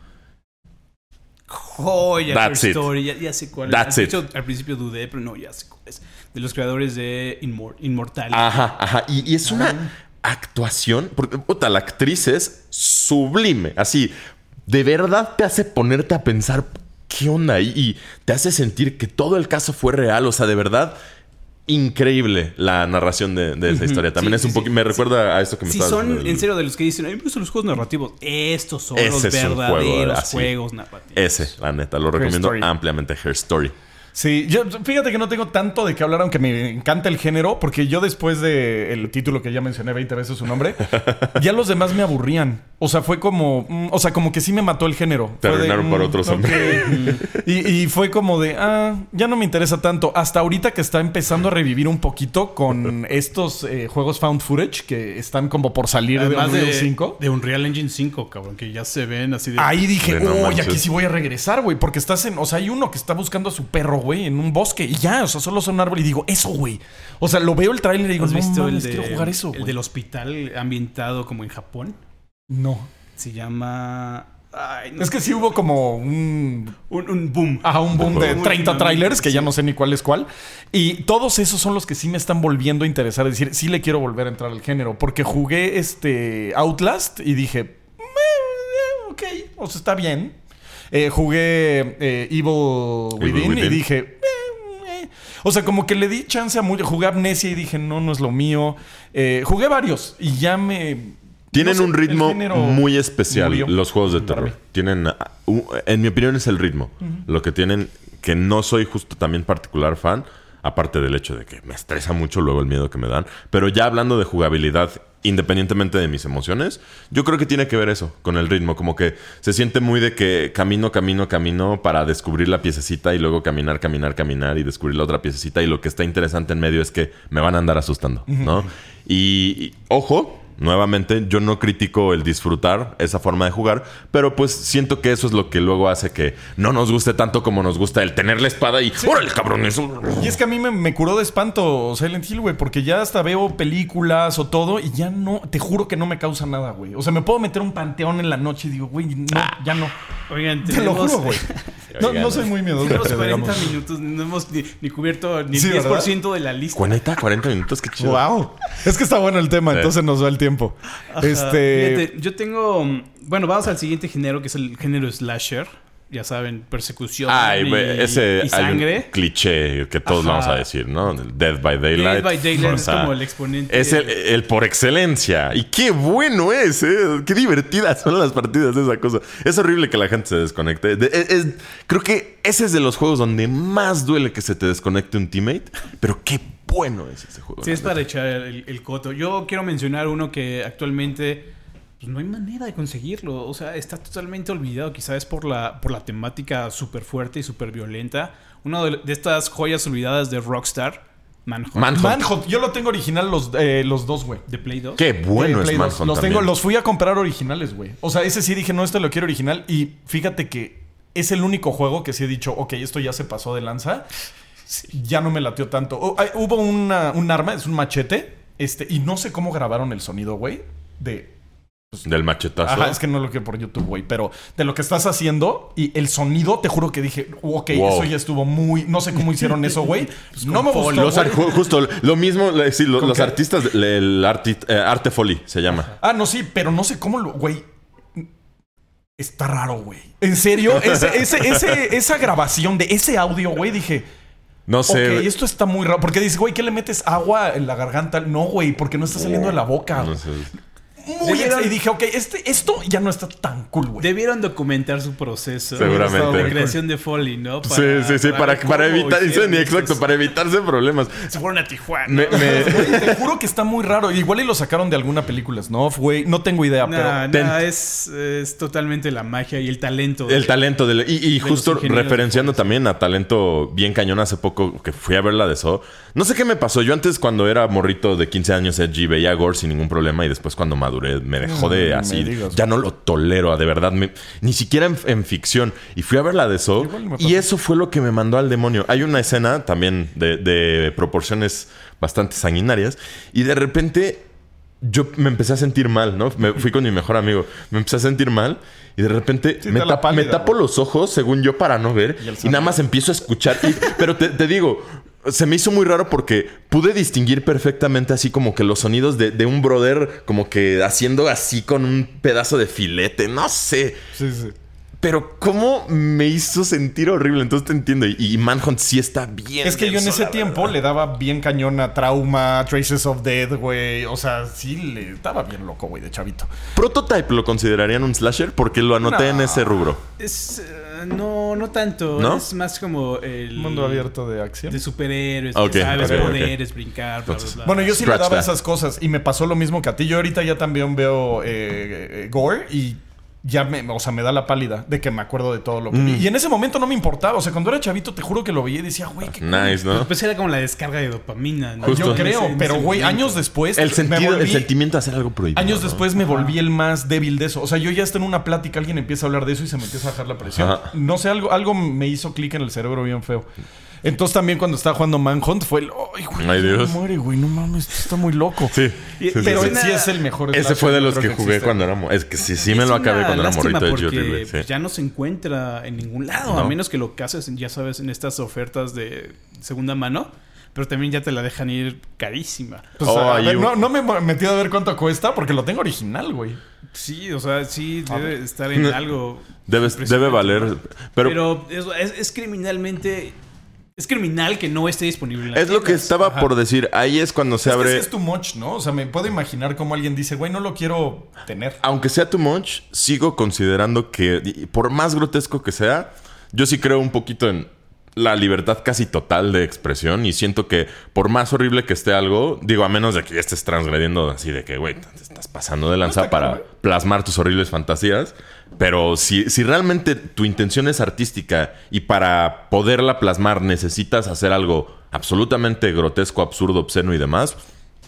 B: Joya,
C: That's it.
B: Story, ya, ya sé cuál
C: That's
B: es.
C: it.
B: De hecho, al principio dudé, pero no, ya sé cuál es. De los creadores de Inmor- Inmortal.
C: Ajá, ajá. Y, y es una actuación, porque puta, la actriz es sublime. Así, de verdad te hace ponerte a pensar qué onda y, y te hace sentir que todo el caso fue real. O sea, de verdad, increíble la narración de, de esa historia. También
B: Sí,
C: es un
B: sí, sí.
C: me recuerda a esto que me
B: Si son
C: diciendo
B: en serio de los que dicen, "Ay, me gustan los juegos narrativos, estos son
C: Ese
B: los
C: juego,
B: verdaderos juegos narrativos.
C: Ese, la neta, lo recomiendo
A: Story.
C: ampliamente. Her Story.
A: Sí, yo fíjate que no tengo tanto de qué hablar, aunque me encanta el género, porque yo después del título que ya mencioné 20 veces su nombre, ya los demás me aburrían. O sea, fue como, mm, o sea, como que sí me mató el género.
C: Te
A: de,
C: arruinaron por
A: mm,
C: otros
A: ok.
C: hombres.
A: y, y fue como de, ah, ya no me interesa tanto. Hasta ahorita que está empezando a revivir un poquito con estos eh, juegos found footage que están como por salir
B: Además
A: de
B: de,
A: Unreal 5.
B: de Unreal Engine 5, cabrón, que ya se ven así de...
A: Ahí dije,
C: De no
A: oh, aquí sí voy a regresar, güey. Porque estás en. O sea, hay uno que está buscando a su perro, güey, en un bosque. Y ya, o sea, solo son un árbol. Y digo, eso, güey. O sea, lo veo el tráiler y digo,
B: ¿Has
A: no
B: visto
A: mames,
B: el, de,
A: quiero jugar eso,
B: el
A: güey.
B: del hospital ambientado como en Japón?
A: No.
B: Se llama... Ay, no
A: Es que sí hubo como un.
B: un, un boom.
A: Ajá, un boom de
B: Muy
A: 30
B: dinámico,
A: trailers, que ya no sé ni cuál es cuál. Y todos esos son los que sí me están volviendo a interesar. Es decir, sí le quiero volver a entrar al género. Porque jugué este Outlast y dije, "Meh, eh, ok, o sea, está bien. Eh, jugué eh, Evil,
C: Evil
A: Within, y dije, "Eh, eh". o sea, como que le di chance a mucho. Jugué Amnesia y dije, no, no es lo mío. Eh, jugué varios y ya me.
C: Tienen
A: no sé,
C: un ritmo muy especial
A: murió
C: los juegos de terror. Tienen, ah, en mi opinión, es el ritmo. Lo que tienen, que no soy justo también particular fan, aparte del hecho de que me estresa mucho luego el miedo que me dan. Pero ya hablando de jugabilidad, independientemente de mis emociones, yo creo que tiene que ver eso con el ritmo. Como que se siente muy de que camino, camino, camino para descubrir la piececita y luego caminar, caminar, caminar y descubrir la otra piececita. Y lo que está interesante en medio es que me van a andar asustando, ¿no? y, y, ojo, Nuevamente, yo no critico el disfrutar esa forma de jugar, pero pues siento que eso es lo que luego hace que no nos guste tanto como nos gusta el tener la espada y ¡Órale, cabrón! Eso...
A: Y es que a mí me, me curó de espanto Silent Hill, güey, porque ya hasta veo películas o todo y ya no, te juro que no me causa nada, güey. O sea, me puedo meter un panteón en la noche y digo, güey, no, ya no.
B: Oigan,
A: Te lo
B: tenemos-
A: juro, güey. No, no soy muy miedoso.
B: Tenemos
A: que
B: 40
A: digamos.
B: minutos, no hemos ni, ni cubierto ni
A: Sí,
B: el
A: ¿verdad?
B: 10% de la lista.
C: 40, 40 minutos, qué chido.
A: Wow. Es que está bueno el tema,
C: Sí.
A: entonces nos va el tiempo.
B: Ajá.
A: Este.
B: Fíjate, yo tengo. Bueno, vamos al siguiente género que es el género slasher. Ya saben, persecución
C: Ay,
B: y,
C: ese
B: y
C: hay
B: sangre.
C: un cliché que todos
B: Ajá.
C: vamos a decir, ¿no? Death by Daylight.
B: Dead by Daylight
C: O
B: es como el exponente.
C: Es el, el por excelencia. Y qué bueno es, ¿eh? Qué divertidas son las partidas de esa cosa. Es horrible que la gente se desconecte. De- es- es- creo que ese es de los juegos donde más duele que se te desconecte un teammate. Pero qué bueno es ese juego.
B: Sí, es para echar el, el coto. Yo quiero mencionar uno que actualmente pues, no hay manera de conseguirlo. O sea, está totalmente olvidado. Quizás es por la, por la temática súper fuerte y súper violenta. Una de, de estas joyas olvidadas de Rockstar, Manhunt,
C: Manhunt.
A: Manhunt, yo lo tengo original los, eh, los dos, güey.
B: de Play 2.
C: Qué bueno
A: De
C: es
A: Play Los tengo, los fui a comprar originales, güey. O sea, ese sí dije, no, este lo quiero original. Y fíjate que es el único juego que sí he dicho, ok, esto ya se pasó de lanza. Ya no me latió tanto. Oh, hay- hubo una- un arma, es un machete. Este, y no sé cómo grabaron el sonido, güey. De.
C: Del machetazo.
A: Ajá, es que no lo quiero por YouTube, güey. Pero de lo que estás haciendo y el sonido, te juro que dije, ok,
C: Wow.
A: eso ya estuvo muy. No sé cómo hicieron eso, güey. no me gustó.
C: Los justo lo mismo, sí, lo-
A: ¿Con
C: los
A: qué?
C: artistas, el arti- eh, arte foley se llama.
A: Ah, no, sí, pero no sé cómo lo. Güey. Está raro, güey. En serio, ese, ese, ese- esa grabación de ese audio, güey, dije.
C: No sé.
A: ok, esto está muy raro. Porque dices, güey, ¿qué le metes agua en la garganta? No, güey, porque no está saliendo de la boca.
C: no sé.
A: Muy
B: Debieron-.
A: Y dije, ok, este, esto ya no está tan cool, güey.
B: Debieron documentar su proceso
C: Seguramente.
B: de creación de Foley, ¿no?
C: Sí, sí, sí, para, para
B: cómo
C: evitar, sí, exacto, para evitarse problemas.
B: Se fueron a Tijuana.
C: Me- me-
A: Güey, te juro que está muy raro. Igual y lo sacaron de alguna película Snuff, güey. No tengo idea,
B: Nah,
A: pero.
B: nah, es, es totalmente la magia y el talento.
C: El talento del, y, y justo referenciando también a talento bien cañón hace poco que fui a ver la de So. No sé qué me pasó. Yo antes cuando era morrito de 15 años edgy veía gore sin ningún problema y después cuando maduré me dejó de así.
A: digas.
C: ya no lo tolero, de verdad. me- ni siquiera en, en ficción. Y fui a ver la de So y eso fue lo que me mandó al demonio. Hay una escena también de, de proporciones bastante sanguinarias y de repente yo me empecé a sentir mal, ¿no? Me fui con mi mejor amigo. Me empecé a sentir mal y de repente
A: Sí,
C: me, me tapo los ojos, según yo, para no ver.
A: Y
C: nada más empiezo a escuchar. Y- pero te, te digo, se me hizo muy raro porque pude distinguir perfectamente así como que los sonidos de, de un brother como que haciendo así con un pedazo de filete. No sé.
A: Sí, sí.
C: Pero cómo me hizo sentir horrible. Entonces te entiendo. Y, Manhunt sí está bien.
A: Es que yo en ese tiempo
C: verdad.
A: le daba bien cañón a Trauma, Traces of Dead, güey. O sea, sí, le estaba bien loco, güey, de chavito.
C: Prototype lo considerarían un slasher porque lo anoté
A: No.
C: en ese rubro.
B: Es, eh, no, no tanto.
C: ¿No?
B: Es más como el...
A: Mundo abierto de acción.
B: De superhéroes,
C: Ok,
B: que sabes,
C: ok, ok.
B: poderes, brincar, bla, bla,
C: Entonces,
B: bla.
A: Bueno, yo sí
C: Scratch
A: le daba
C: that.
A: esas cosas y me pasó lo mismo que a ti. Yo ahorita ya también veo eh, eh, gore y ya me, o sea, me da la pálida de que me acuerdo de todo lo que
C: Mm.
A: vi. Y en ese momento no me importaba. O sea, cuando era chavito, te juro que lo veía y decía, güey, qué
C: Nice, ¿no?
B: Pues era como la descarga de dopamina. ¿no?
C: Justo.
A: Yo creo, pero güey, años después.
C: El sentido, el
A: volví-
C: sentimiento de hacer algo prohibido.
A: Años
C: ¿no?
A: después me volví el más débil de eso. O sea, yo ya estoy en una plática, alguien empieza a hablar de eso y se me empieza a bajar la presión.
C: Ajá.
A: No sé, algo, algo me hizo clic en el cerebro bien feo. Entonces también cuando estaba jugando Manhunt fue el... ¡Ay, güey!
C: Ay, Dios.
A: no muere, güey! No mames, esto está muy loco.
C: Sí.
B: Y-
C: sí, sí,
A: Pero
C: sí.
B: sí.
A: sí es el mejor.
C: Ese fue de los que jugué
A: existe.
C: cuando era Es que sí, sí me lo acabé cuando era morrito de. Sí.
B: pues, ya no se encuentra en ningún lado,
C: No.
B: a menos que lo cases, ya sabes, en estas ofertas de segunda mano. Pero también ya te la dejan ir carísima.
A: Pues,
C: Oh,
A: a ver, no, no me he metido a ver cuánto cuesta porque lo tengo original, güey.
B: Sí, o sea, sí debe estar en algo.
C: Debe, debe valer. Pero,
B: Pero, es, es- es criminalmente. Es criminal que no esté disponible en las
C: es lo que estaba
B: Ajá.
C: por decir. Ahí es cuando se
A: Es que
C: abre.
A: sí es too much, ¿no? O sea, me puedo imaginar cómo alguien dice, güey, no lo quiero tener.
C: Aunque sea too much, sigo considerando que, por más grotesco que sea, yo sí creo un poquito en la libertad casi total de expresión y siento que por más horrible que esté algo, digo, a menos de que ya estés transgrediendo así de que, güey, te estás pasando de lanza para plasmar tus horribles fantasías, pero si, si realmente tu intención es artística y para poderla plasmar necesitas hacer algo absolutamente grotesco, absurdo, obsceno y demás,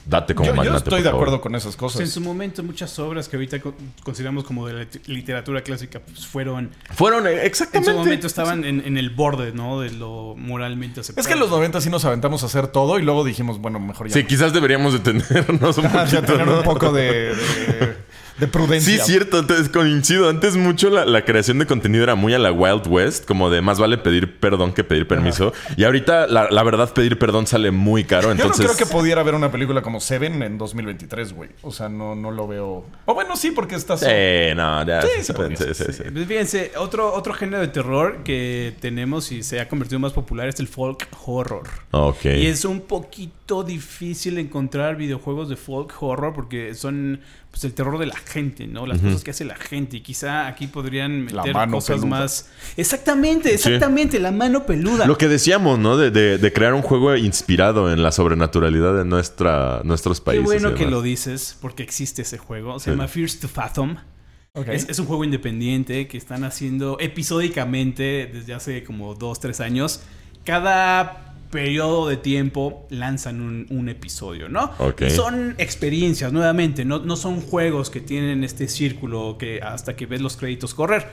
C: date como
A: Yo, yo estoy
C: por
A: de
C: favor.
A: acuerdo con esas
B: Pues en
A: cosas.
B: su momento, muchas obras que ahorita co- consideramos como de la lit- literatura clásica pues, fueron.
C: Fueron eh,
B: En
C: exactamente.
B: su momento estaban en, en el borde, ¿no? De lo moralmente
A: Es
B: aceptable.
A: que en los 90 sí nos aventamos a hacer todo y luego dijimos, bueno, mejor ya.
C: Sí,
A: no.
C: quizás deberíamos detenernos un
A: Ya
C: poquito,
A: tener
C: ¿no?
A: un poco de, de, de prudencia.
C: Sí, cierto, entonces coincido. Antes mucho la, la creación de contenido era muy a la Wild West, como de más vale pedir perdón que pedir permiso. Y ahorita, la, la verdad, pedir perdón sale muy caro.
A: Yo
C: Entonces,
A: no creo que pudiera haber una película como Seven en 2023, güey. O sea, no, no lo veo. O bueno, sí, porque está
C: Sí, no, ya.
A: Sí,
C: sí,
A: se
C: sí, sí, sí.
B: Pues fíjense, otro, otro género de terror que tenemos y se ha convertido más popular es el folk horror.
C: Ok.
B: Y es un poquito difícil encontrar videojuegos de folk horror porque son pues, el terror de la gente, ¿no? Las cosas que hace la gente. Y quizá aquí podrían
A: La
B: meter
A: mano
B: cosas
A: peluda.
B: más. Exactamente, exactamente, la mano peluda.
C: Lo que decíamos, ¿no? De, de- de crear un juego inspirado en la sobrenaturalidad de nuestra, nuestros
B: Qué
C: países.
B: bueno
C: y
B: que lo dices, porque existe ese juego. Se
C: Sí.
B: llama Fears to Fathom. Es, es un juego independiente que están haciendo episódicamente desde hace como dos, tres años. Cada periodo de tiempo lanzan un, un episodio, ¿no?
C: Ok.
B: Son experiencias, nuevamente, no, no son juegos que tienen este círculo que hasta que ves los créditos correr.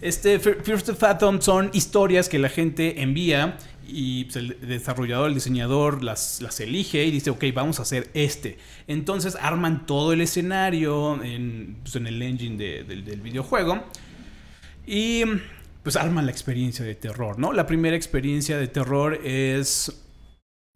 B: Este First of Fathom son historias que la gente envía y pues, el desarrollador, el diseñador las, las elige y dice, ok, vamos a hacer este. Entonces arman todo el escenario en, pues, en el engine de- del- del videojuego y pues arman la experiencia de terror, ¿no? La primera experiencia de terror es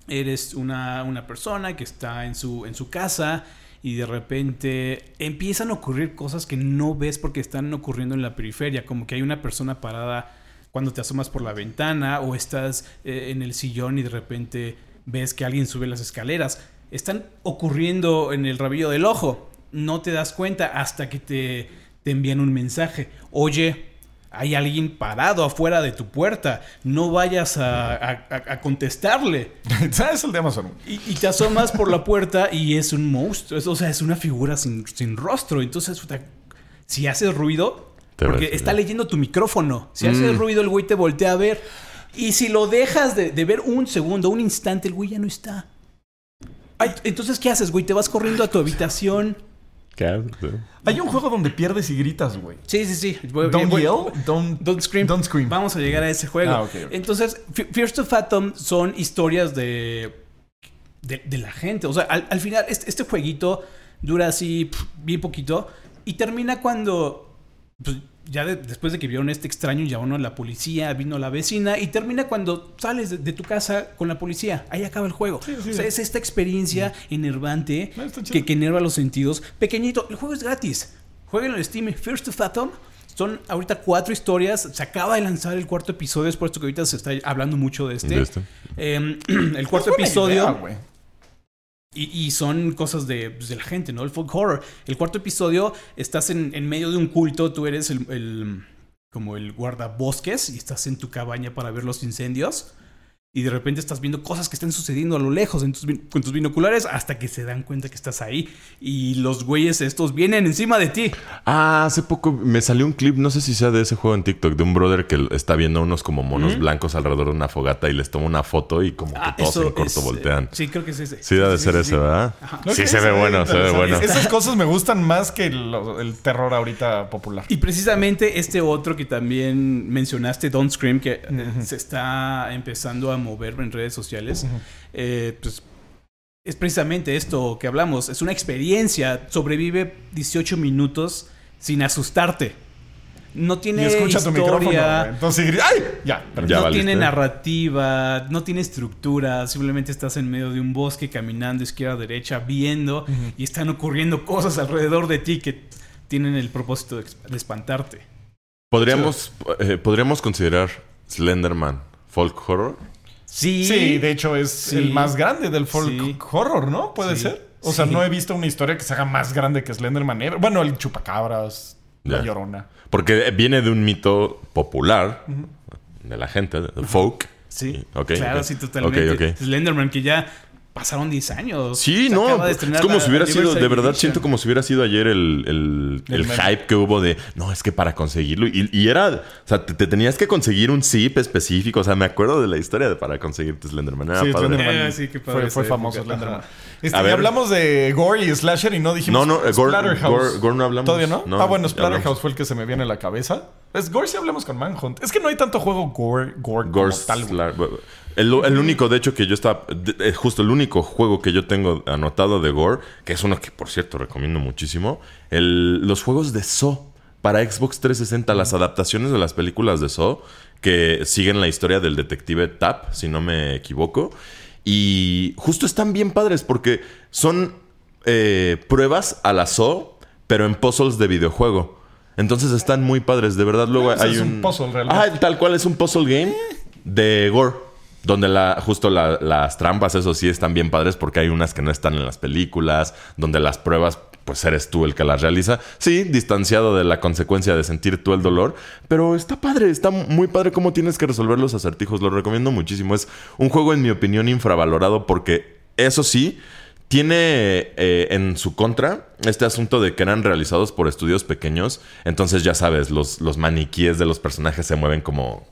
B: eres una, una persona que está en su, en su casa y de repente empiezan a ocurrir cosas que no ves porque están ocurriendo en la periferia, como que hay una persona parada cuando te asomas por la ventana o estás eh, en el sillón y de repente ves que alguien sube las escaleras. Están ocurriendo en el rabillo del ojo. No te das cuenta hasta que te, te envían un mensaje. Oye, hay alguien parado afuera de tu puerta. No vayas a, a- a- a contestarle.
A: ¿Sabes el de Amazon?
B: Y, y te asomas por la puerta y es un monstruo. Es- o sea, es una figura sin, sin rostro. Entonces, si haces ruido,
C: Te
B: porque
C: ves,
B: está leyendo tu micrófono. Si haces ruido, el güey te voltea a ver. Y si lo dejas de, de ver un segundo, un instante, el güey ya no está. Ay, entonces, ¿qué haces, güey? Te vas corriendo a tu habitación.
C: ¿Qué haces?
A: Hay un juego donde pierdes y gritas, güey.
B: Sí, sí, sí. Voy-
A: Don't
B: voy-
A: yell, don't,
B: Don't Scream.
A: Don't scream.
B: Vamos a llegar a ese juego.
A: Ah, ok, ok.
B: Entonces, Fears to Fathom son historias de, de, de la gente. O sea, al, al final, este, este jueguito Dura así bien poquito. Y termina cuando. pues, ya de- después de que vieron este extraño, llamaron a la policía, vino la vecina. Y termina cuando sales de, de tu casa con la policía. Ahí acaba el juego.
A: Sí, sí.
B: O sea, es esta experiencia enervante
A: Ah,
B: que, que enerva los sentidos. Pequeñito, el juego es gratis. Jueguen en Steam First to Fathom. Son ahorita cuatro historias. Se acaba de lanzar el cuarto episodio. Es por esto que ahorita se está hablando mucho de este.
C: De este.
B: Em, el cuarto
A: Es buena
B: episodio.
A: idea.
B: Y, y son cosas de, pues, de la gente, ¿no? El folk horror. El cuarto episodio, estás en, en medio de un culto. Tú eres el, el- como el guardabosques y estás en tu cabaña para ver los incendios. Y de repente estás viendo cosas que están sucediendo a lo lejos en tus con tus binoculares hasta que se dan cuenta que estás ahí. Y los güeyes estos vienen encima de ti.
C: Ah, hace poco me salió un clip, no sé si sea de ese juego en TikTok, de un brother que está viendo unos como monos blancos alrededor de una fogata y les toma una foto y como que
B: Ah,
C: todos en corto
B: es, eh,
C: voltean.
B: sí, creo que es ese.
C: Sí, debe ser
B: sí,
C: ese,
B: sí.
C: ¿verdad? Sí, se ve bueno, se ve bueno.
A: Esas cosas me gustan más que el terror ahorita popular.
B: Y precisamente este otro que también mencionaste, Don't Scream, que se está empezando a mover en redes sociales, eh, pues es precisamente esto que hablamos. Es una experiencia. Sobrevive 18 minutos sin asustarte. No
A: Y
B: tiene
A: escucha tu micrófono,
B: historia.
A: Entonces, ¡ay! Ya.
C: Ya
B: no
C: valiste.
B: tiene narrativa, no tiene estructura, simplemente estás en medio de un bosque caminando izquierda a derecha, viendo y están ocurriendo cosas alrededor de ti que tienen el propósito de, de espantarte.
C: ¿Podríamos, eh, ¿Podríamos considerar Slenderman folk horror?
B: Sí,
A: Sí, de hecho es
B: Sí.
A: el más grande del folk
B: Sí.
A: horror, ¿no? Puede
B: Sí.
A: ser. O sea, no he visto una historia que se haga más grande que Slenderman. ever. Bueno, el chupacabras, la llorona.
C: Porque viene de un mito popular de la gente, de folk.
B: Sí,
C: Ok,
B: claro,
C: ok.
B: sí, totalmente.
C: Ok, ok.
B: Slenderman, que ya pasaron 10 años.
C: Sí,
B: Se
C: no,
B: acaba de
C: es como
B: la
C: si hubiera sido, de verdad
B: Edition.
C: siento como si hubiera sido ayer el, el,
A: El
C: el
A: meme.
C: hype que hubo de, no, es que para conseguirlo, y, y era, o sea, te, te tenías que conseguir un zip específico, o sea, me acuerdo de la historia de para conseguirte Slenderman. Era
A: Sí,
C: padre.
A: Slenderman.
B: Eh, sí, qué padre
A: fue, fue famoso. Slenderman. Este,
C: A
A: y
C: ver.
A: hablamos de Gore y Slasher y no dijimos
C: No, no, eh, Gore-
A: Splatterhouse.
C: Gore- Gore no hablamos.
A: ¿Todavía no?
C: No,
A: ah, bueno, Splatterhouse
C: hablamos.
A: fue el que se me viene a la cabeza. Es Gore si hablamos con Manhunt. Es que no hay tanto juego Gore, Gore,
C: Gore
A: como tal.
C: El, el único, de hecho, que yo estaba. de- eh, justo el único juego que yo tengo anotado de Gore, que es uno que, por cierto, recomiendo muchísimo. El, los juegos de Saw para Xbox 360, las adaptaciones de las películas de Saw, que siguen la historia del detective Tap, si no me equivoco. Y justo están bien padres porque son eh, pruebas a la Saw, pero en puzzles de videojuego. Entonces están muy padres, de verdad. Luego
A: Ah,
C: hay
A: es
C: un.
A: un puzzle, realmente.
C: Ah, tal cual es un puzzle game de Gore. Donde la, justo la- las trampas, eso sí, están bien padres porque hay unas que no están en las películas, donde las pruebas, pues eres tú el que las realiza. Sí, distanciado de la consecuencia de sentir tú el dolor, pero está padre, está muy padre cómo tienes que resolver los acertijos. Lo recomiendo muchísimo. Es un juego, en mi opinión, infravalorado porque, eso sí, tiene eh, en su contra este asunto de que eran realizados por estudios pequeños. Entonces, ya sabes, los, los maniquíes de los personajes se mueven como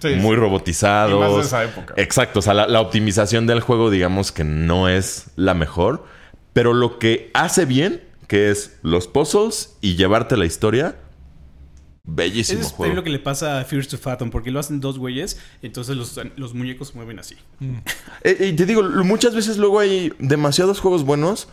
A: Sí,
C: muy robotizados.
A: Y más de esa época.
C: Exacto. O sea, la, la optimización del juego, digamos que no es la mejor. Pero lo que hace bien, que es los puzzles y llevarte la historia, bellísimo
B: Eso es
C: juego.
B: lo que le pasa a Fears to Fathom, porque lo hacen dos güeyes, entonces los, los muñecos se mueven así.
C: Eh, y te digo, muchas veces luego hay demasiados juegos buenos.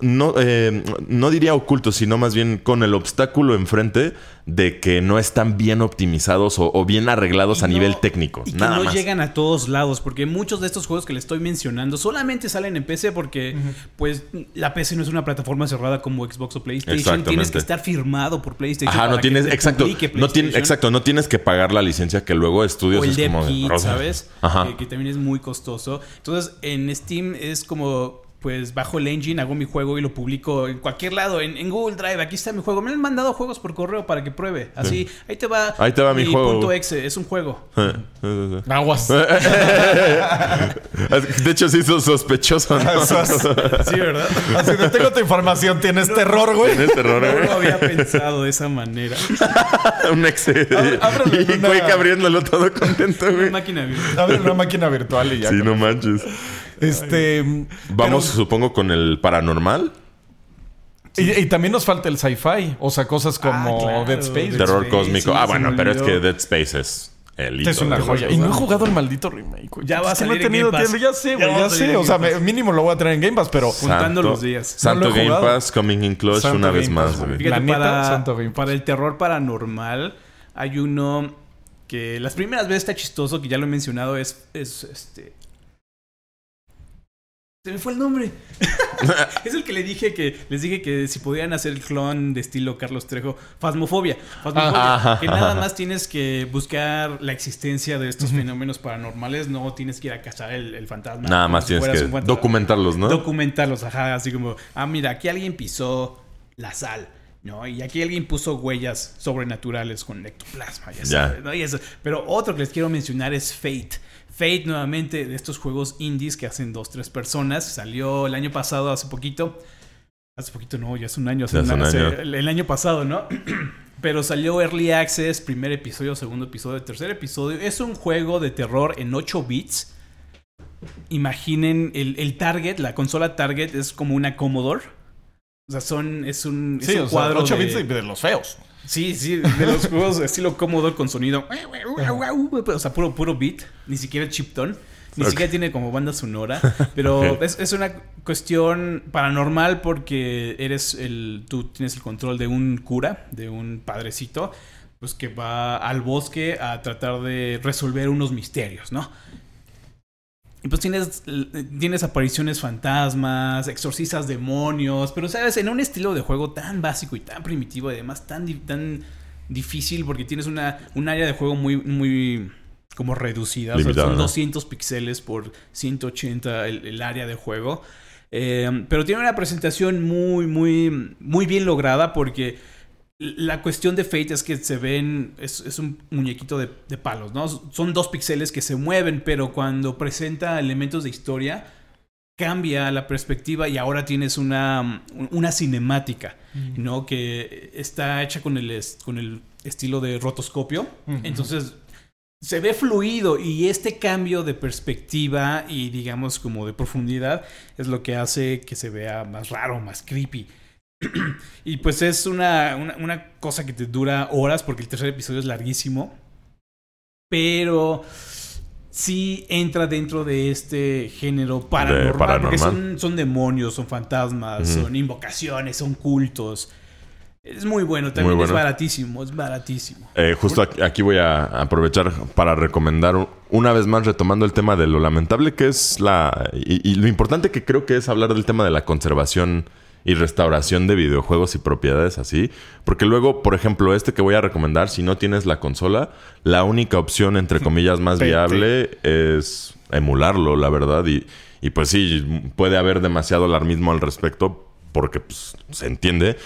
C: No, eh, no diría ocultos, sino más bien con el obstáculo enfrente de que no están bien optimizados o, o bien arreglados a
B: no-
C: nivel técnico.
B: Y que no
C: más.
B: llegan a todos lados, porque muchos de estos juegos que le estoy mencionando solamente salen en PC porque, pues, la PC no es una plataforma cerrada como Xbox o PlayStation. Tienes que estar firmado por PlayStation.
C: Ajá, no
B: para que
C: tienes,
B: te
C: exacto, no tiene,
B: PlayStation.
C: exacto, no tienes que pagar la licencia que luego estudios
B: O el
C: es como de,
B: DevKit, ¿sabes?
C: Ajá.
B: Que, que también es muy costoso. Entonces, en Steam es como, pues, bajo el engine, hago mi juego y lo publico en cualquier lado, en, en Google Drive. Aquí está mi juego. Me han mandado juegos por correo para que pruebe. Así, ahí te va.
C: Ahí te va mi juego.
B: punto exe, es un juego.
A: Aguas.
C: De hecho, sí, sos sospechoso, ¿no?
B: Sí, ¿verdad?
A: Así de, tengo tu información, tienes terror, güey.
C: Tienes terror,
B: No
C: ¿eh?
B: lo había pensado de esa manera.
C: Un Excel.
A: Ábrele
C: Y
A: una-
C: abriéndolo todo contento,
B: Una
C: güey.
B: máquina virtual.
A: Abre una máquina virtual y ya.
C: Sí, no manches.
A: Este.
C: Vamos,
A: pero-
C: supongo, con el paranormal.
A: y, y también nos falta el sci-fi. O sea, cosas como
B: Ah, claro,
A: Dead Space.
B: Dead
C: Terror
B: Space,
C: cósmico.
B: sí,
C: ah, bueno, pero es que Dead Space es El hito
A: Es una joya. Y no he jugado el maldito remake.
B: Ya va a
A: que no he
B: salir en
A: tenido
B: Game Pass.
A: tiempo. Ya sé,
B: Ya
A: güey, ya,
B: salir
A: sé. O sea, me- mínimo lo voy a traer en Game Pass, pero...
B: Juntando los días.
C: Santo
A: No lo he
C: Game. Pass coming in clutch
A: Santo
C: una vez
A: Pass,
C: más,
A: güey.
C: güey.
B: Fíjate,
A: La neta,
B: para,
A: Santo Game Pass.
B: para el terror paranormal hay uno que las primeras veces está chistoso, que ya lo he mencionado, es, es este... Se me fue el nombre. es el que le dije que les dije que si podían hacer el clon de estilo Carlos Trejo, Fasmofobia. Fasmofobia,
C: Ajá.
B: que nada más tienes que buscar la existencia de estos fenómenos paranormales, no tienes que ir a cazar el, el fantasma.
C: Nada más
B: si
C: tienes que documentarlos, ¿no?
B: Documentarlos, ajá, así como, ah, mira, aquí alguien pisó la sal, ¿no? Y aquí alguien puso huellas sobrenaturales con ectoplasma, ya
C: Ya.
B: sabes, ¿no? Y eso. Pero otro que les quiero mencionar es Fate. Fate, nuevamente, de estos juegos indies que hacen dos, tres personas. Salió el año pasado, hace poquito. Hace poquito, no, ya es un año. hace un- hace-
C: año.
B: el, el año pasado, ¿no? Pero salió Early Access, primer episodio, segundo episodio, tercer episodio. Es un juego de terror en 8 bits. Imaginen el, el target, la consola target es como una Commodore. O sea, son, es un, es
A: Sí,
B: un
A: o sea,
B: cuadro
A: 8
B: de-
A: bits de, de los feos.
B: Sí, sí, de los juegos de estilo Commodore con sonido. O sea, puro, puro beat. Ni siquiera chip tone. Ni siquiera tiene como banda sonora. Pero es, es una cuestión paranormal porque eres el. Tú tienes el control de un cura, de un padrecito. Pues que va al bosque a tratar de resolver unos misterios, ¿no? Y pues tienes, tienes apariciones fantasmas, exorcistas demonios, pero sabes, en un estilo de juego tan básico y tan primitivo y además tan, tan difícil porque tienes una, un área de juego muy, muy como reducida. O sea,
C: Limitada,
B: son
C: ¿no?
B: 200 píxeles por 180 el, el área de juego. Eh, pero tiene una presentación muy, muy, muy bien lograda porque la cuestión de Fate es que se ven, es, es un muñequito de, de palos, ¿no? Son dos píxeles que se mueven, pero cuando presenta elementos de historia, cambia la perspectiva y ahora tienes una, una cinemática, ¿no? Que está hecha con el, con el estilo de rotoscopio. Entonces, se ve fluido y este cambio de perspectiva y digamos como de profundidad es lo que hace que se vea más raro, más creepy. y pues es una, una, una cosa que te dura horas porque el tercer episodio es larguísimo. Pero sí entra dentro de este género paranormal. Porque
C: paranormal.
B: son, son demonios, son fantasmas, son invocaciones, son cultos. Es muy bueno, también
C: Muy
B: es baratísimo, es baratísimo.
C: Eh, justo aquí, aquí voy a aprovechar para recomendar un- una vez más retomando el tema de lo lamentable que es la... Y, y lo importante que creo que es hablar del tema de la conservación y restauración de videojuegos y propiedades así. Porque luego, por ejemplo, este que voy a recomendar, si no tienes la consola, la única opción, entre comillas, más viable es emularlo, la verdad. Y, y pues sí, puede haber demasiado alarmismo al respecto porque pues, se entiende.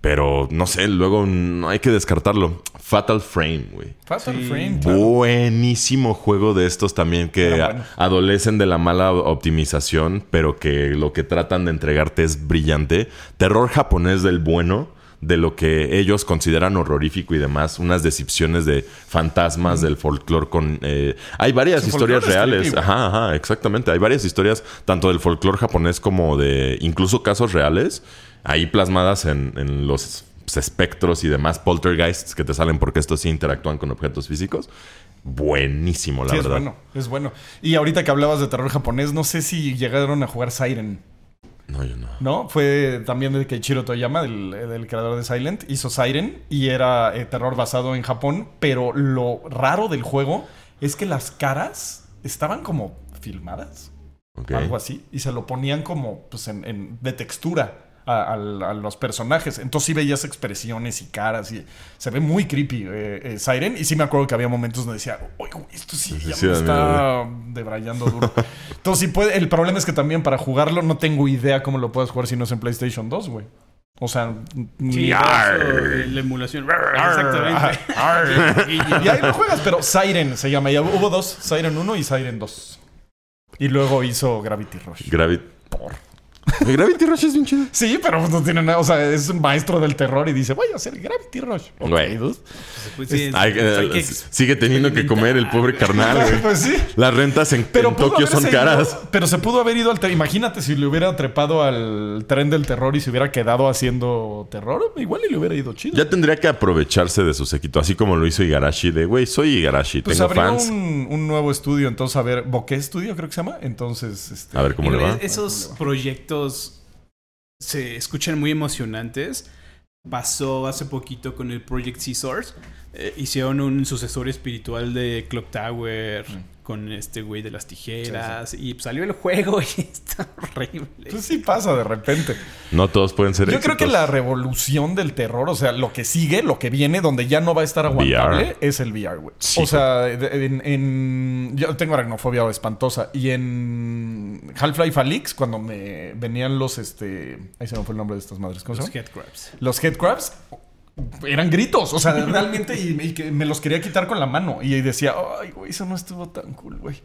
C: Pero no sé, luego no hay que descartarlo. Fatal Frame, güey.
A: Fatal
B: Sí.
A: Frame, claro.
C: Buenísimo juego de estos también que
A: bueno.
C: adolecen de la mala optimización, pero que lo que tratan de entregarte es brillante. Terror japonés del bueno, de lo que ellos consideran horrorífico y demás. Unas descripciones de fantasmas del folclore con... eh, hay varias historias reales. Ajá, ajá, exactamente. Hay varias historias, tanto del folclore japonés como de incluso casos reales, ahí plasmadas en, en los espectros y demás poltergeists que te salen porque estos sí interactúan con objetos físicos. Buenísimo, la
A: Sí, es
C: verdad.
A: bueno, es bueno. Y ahorita que hablabas de terror japonés, no sé si llegaron a jugar Siren,
C: No, yo no.
A: ¿no? Fue también de Keiichiro Toyama, del, del creador de Silent, hizo Siren y era eh, terror basado en Japón, pero lo raro del juego es que las caras estaban como filmadas, algo así, y se lo ponían como pues, en, en- de textura. A, los personajes. Entonces sí veías expresiones y caras y se ve muy creepy eh, eh, Siren. Y sí me acuerdo que había momentos donde decía, oye, güey, esto sí,
C: Sí,
A: ya
C: sí,
A: me está debrayando duro. Entonces sí puede, el problema es que también para jugarlo no tengo idea cómo lo puedes jugar si no es en PlayStation 2, güey. O sea, ni
B: Sí, eso, eh, la emulación. Exactamente.
A: Y ahí lo juegas, pero Siren se llama. Ya hubo dos, Siren 1 y Siren 2. Y luego hizo Gravity Rush.
C: Gravity.
A: Por.
C: Gravity Rush es bien chido.
A: Sí, pero no tiene nada. O sea, es un maestro del terror y dice, voy a hacer Gravity Rush. Ok,
C: Güey.
A: dude.
B: Pues sí,
C: eh,
B: hay que
C: sigue teniendo que comer el pobre carnal, güey.
A: Pues sí.
C: Las rentas en,
A: Pero
C: en
A: pudo
C: Tokio son
A: ido-
C: caras.
A: pero se pudo haber ido al... te- Imagínate si le hubiera trepado al tren del terror y se hubiera quedado haciendo terror. Igual y le hubiera ido chido.
C: Ya tendría que aprovecharse de su séquito, así como lo hizo Igarashi de, güey, soy Igarashi,
A: pues
C: tengo
A: abrió
C: fans.
A: un, un nuevo estudio. Entonces, a ver... ¿Bokeh Studio creo que se llama? Entonces, este...
C: A ver cómo le va.
B: es- Esos proyectos se escuchan muy emocionantes. Pasó hace poquito con el Project Scissors. Eh, hicieron un sucesor espiritual de Clock Tower con este güey de las tijeras. Y pues, salió el juego y está horrible.
A: Pues sí pasa de repente.
C: No todos pueden ser
A: Yo creo que la revolución del terror, o sea, lo que sigue, lo que viene, donde ya no va a estar aguantable,
C: VR.
A: es el VR, güey.
C: Sí,
A: o sea, en, en- Yo tengo aracnofobia espantosa. Y en Half-Life Alyx, cuando me venían los, este... Ahí se me fue el nombre de estas madres. ¿Cómo se
B: Los headcrabs.
A: Los headcrabs eran gritos. O sea, realmente y, y que me los quería quitar con la mano. Y decía, ay, güey, eso no estuvo tan cool, güey.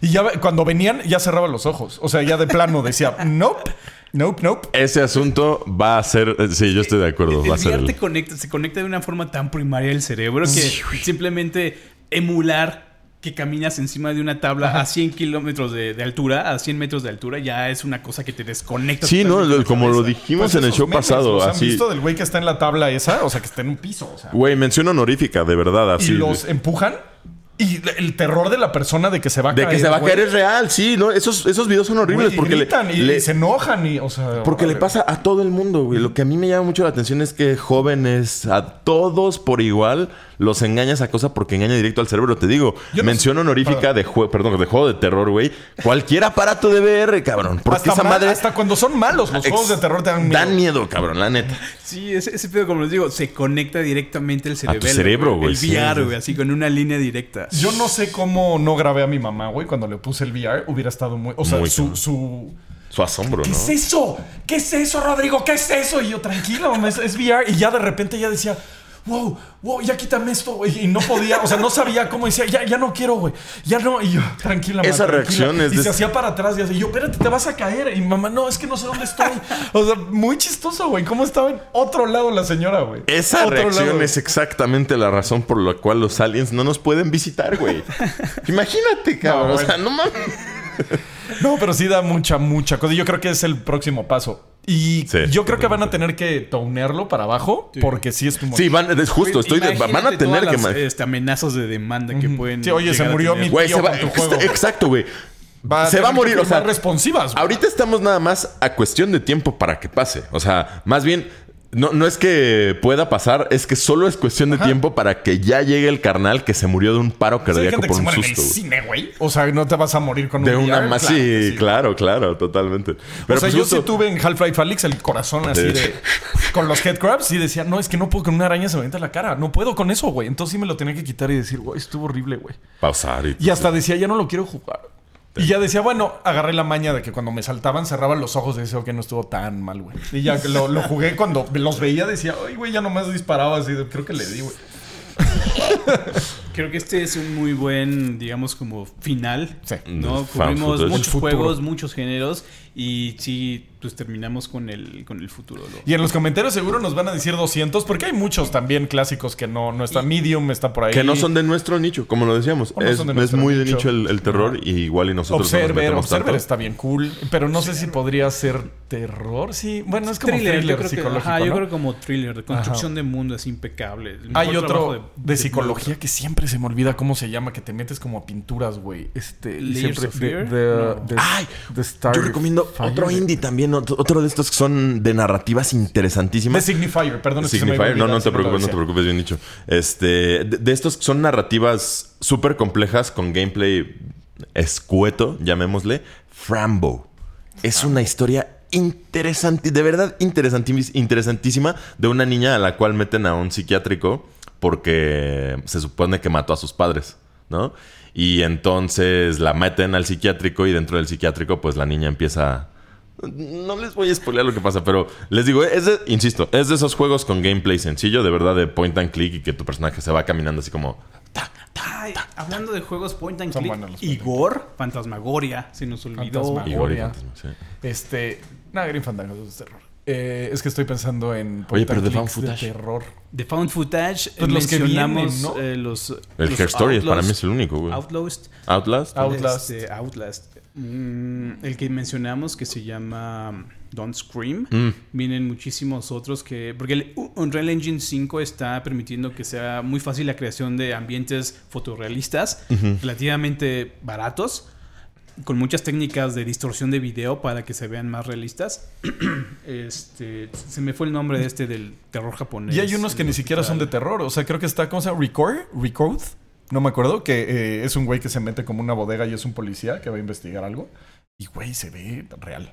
A: Y ya cuando venían, ya cerraba los ojos. O sea, ya de plano decía, nope, nope, nope.
C: Ese asunto va a ser... eh, Sí, yo estoy de acuerdo.
B: El
C: Va a ser el-
B: te conecta, se conecta de una forma tan primaria al cerebro que simplemente emular que caminas encima de una tabla a 100 kilómetros de, de altura, a 100 metros de altura, ya es una cosa que te desconecta.
C: Sí, no,
B: de
C: como lo dijimos
A: Pues
C: en el show
A: memes,
C: pasado,
A: ¿los
C: así...
A: visto del güey que está en la tabla esa? O sea, que está en un piso. O sea,
C: Güey, mención honorífica, de verdad,
A: y
C: así.
A: los
C: de-
A: empujan. Y el terror de la persona de que se va a
C: De
A: caer.
C: que se va a caer es real, sí, ¿no? Esos, esos videos son horribles
A: Güey, y
C: porque le-
A: gritan y,
C: le,
A: y se enojan y, o sea,
C: Porque le pasa a todo el mundo, güey. Lo que a mí me llama mucho la atención es que jóvenes, a todos por igual, los engaña esa cosa porque engaña directo al cerebro. Te digo,
A: Yo no
C: mención
A: sé-
C: honorífica de juego, perdón, de juego de terror, güey. Cualquier aparato de VR, cabrón. Porque
A: hasta,
C: esa
A: ma-
C: madre
A: hasta cuando son malos, los
C: ex-
A: juegos de terror te dan miedo.
C: Dan miedo, cabrón, la neta.
B: Sí, ese, ese pedo, como les digo, se conecta directamente al cerebro.
C: cerebro, güey,
B: El
C: sí,
B: VR,
C: sí.
B: güey, así con una línea directa.
A: Yo no sé cómo no grabé a mi mamá, güey, cuando le puse el VR. Hubiera estado muy. O sea,
C: Muy
A: su, su.
C: Su asombro,
A: ¿Qué
C: ¿no?
A: es eso? ¿Qué es eso, Rodrigo? ¿Qué es eso? Y yo, tranquilo, es, es VR. Y ya de repente ya decía, wow, wow, ya quítame esto, güey. Y no podía, o sea, no sabía cómo decía, ya, ya no quiero, güey. Ya no. Y yo, tranquila, mamá,
C: Esa
A: tranquila".
C: reacción es
A: Y
C: de-
A: se hacía para atrás y así, yo, espérate, te vas a caer. Y mamá, no, es que no sé dónde estoy. O sea, muy chistoso, güey. ¿Cómo estaba en otro lado la señora, güey?
C: Esa
A: Otro
C: reacción
A: lado.
C: es exactamente la razón por la cual los aliens no nos pueden visitar, güey. Imagínate, cabrón.
A: No,
C: O sea, no mames.
A: No, pero sí da mucha, mucha cosa. Yo creo que es el próximo paso. Y
C: Sí,
A: yo creo que van a tener que tonearlo para abajo porque sí es como...
C: Sí, van, es justo, estoy de- van a tener
B: todas
C: que...
B: las, este, amenazas de demanda que pueden.
A: Sí, oye, se murió mi-
C: Güey,
A: tío
C: se va...
A: con tu
C: ex-
A: juego.
C: Exacto, güey.
A: Va
C: se va a morir, o sea...
A: responsivas. güey.
C: Ahorita estamos nada más a cuestión de tiempo para que pase. O sea, más bien, no, no es que pueda pasar, es que solo es cuestión de tiempo para que ya llegue el carnal que se murió de un paro
A: Sí,
C: cardíaco por un
A: muere en el
C: susto.
A: cine, güey. O sea, no te vas a morir con
C: De
A: un
C: una
A: VR,
C: más,
A: claro
C: sí,
A: sí.
C: claro, claro, totalmente. Pero
A: o sea,
C: pues
A: yo
C: justo-
A: sí tuve en Half-Life Alyx el corazón así
C: De-
A: de... Con los headcrabs y decía, no, es que no puedo con una araña se me en la cara. No puedo con eso, güey. Entonces sí me lo tenía que quitar y decir, güey, estuvo horrible, güey.
C: pausar y...
A: Y hasta decía, ya no lo quiero jugar. Y ya decía, bueno, agarré la maña de que cuando me saltaban cerraban los ojos y decía, ok, no estuvo tan mal, güey. Y ya que lo, lo jugué cuando los veía, decía, ay, güey, ya nomás disparaba así. de- Creo que le di, güey.
B: Creo que este es un muy buen, digamos, como final.
A: Sí.
B: ¿no? Cubrimos muchos
A: futuro.
B: juegos, muchos géneros. Y sí, pues terminamos con el, con el futuro.
A: Y en los comentarios seguro nos van a decir 200, porque hay muchos también clásicos que no, no están. Medium está por ahí.
C: Que no son de nuestro nicho, como lo decíamos.
A: No
C: es
A: de
C: es muy de
A: nicho.
C: el, el terror y igual y nosotros no nos
A: Observer, Observer
C: tanto.
A: está bien cool, pero no sé si podría ser terror. Sí, bueno, es como
B: Thriller,
A: thriller,
B: yo creo que,
A: psicológico.
B: ajá, yo
A: ¿no?
B: creo como thriller, de construcción de mundo es impecable.
A: Hay otro de, psicología que siempre se me olvida cómo se llama, que te metes como a pinturas, güey. Este, siempre
B: of
A: de-
B: Fear?
A: de-
B: No.
A: de-
C: Ay,
A: de Star
C: Yo recomiendo
A: Fire.
C: otro indie también, otro, otro de estos que son de narrativas
A: De
C: interesantísimas.
A: Signifier, perdón. me a
C: Signifier, no, no te preocupes, no te preocupes, bien dicho. Este, de, de estos que son narrativas súper complejas con gameplay escueto, llamémosle, Frambo. Es una historia interesante, de verdad interesantísima, de una niña a la cual meten a un psiquiátrico porque se supone que mató a sus padres, ¿no? Y entonces la meten al psiquiátrico y dentro del psiquiátrico pues la niña empieza... No les voy a spoilear lo que pasa, pero les digo, es de, insisto, es de esos juegos con gameplay sencillo, de verdad de point and click y que tu personaje se va caminando así como...
B: Ay, hablando de juegos point and click,
A: and
B: Igor, Fantasmagoria, se nos olvidó.
C: Igor y. Fantasma, sí.
A: Este, No, Green Fandango es de terror. Eh, es que estoy pensando en...
C: Oye, pero
A: and
C: found
A: clicks de
C: footage.
A: terror.
B: De Found Footage,
A: Pues los que
B: mencionamos
A: vienen, ¿no?
B: eh, los...
C: El
B: los
C: Story para mí es el único, güey.
B: Outlast.
C: Outlast.
A: Outlast.
B: Este, Outlast. Mm, el que mencionamos que se llama Don't Scream.
C: Mm.
B: Vienen muchísimos otros que... Porque el Unreal Engine 5 está permitiendo que sea muy fácil la creación de ambientes fotorrealistas, relativamente baratos, con muchas técnicas de distorsión de video para que se vean más realistas. este, se me fue el nombre de este del terror japonés.
A: Y hay unos que ni siquiera son de terror. O sea, creo que está, ¿cómo se llama? Record. Record. No me acuerdo. Que eh, es un güey que se mete como una bodega y es un policía que va a investigar algo. Y güey, se ve real.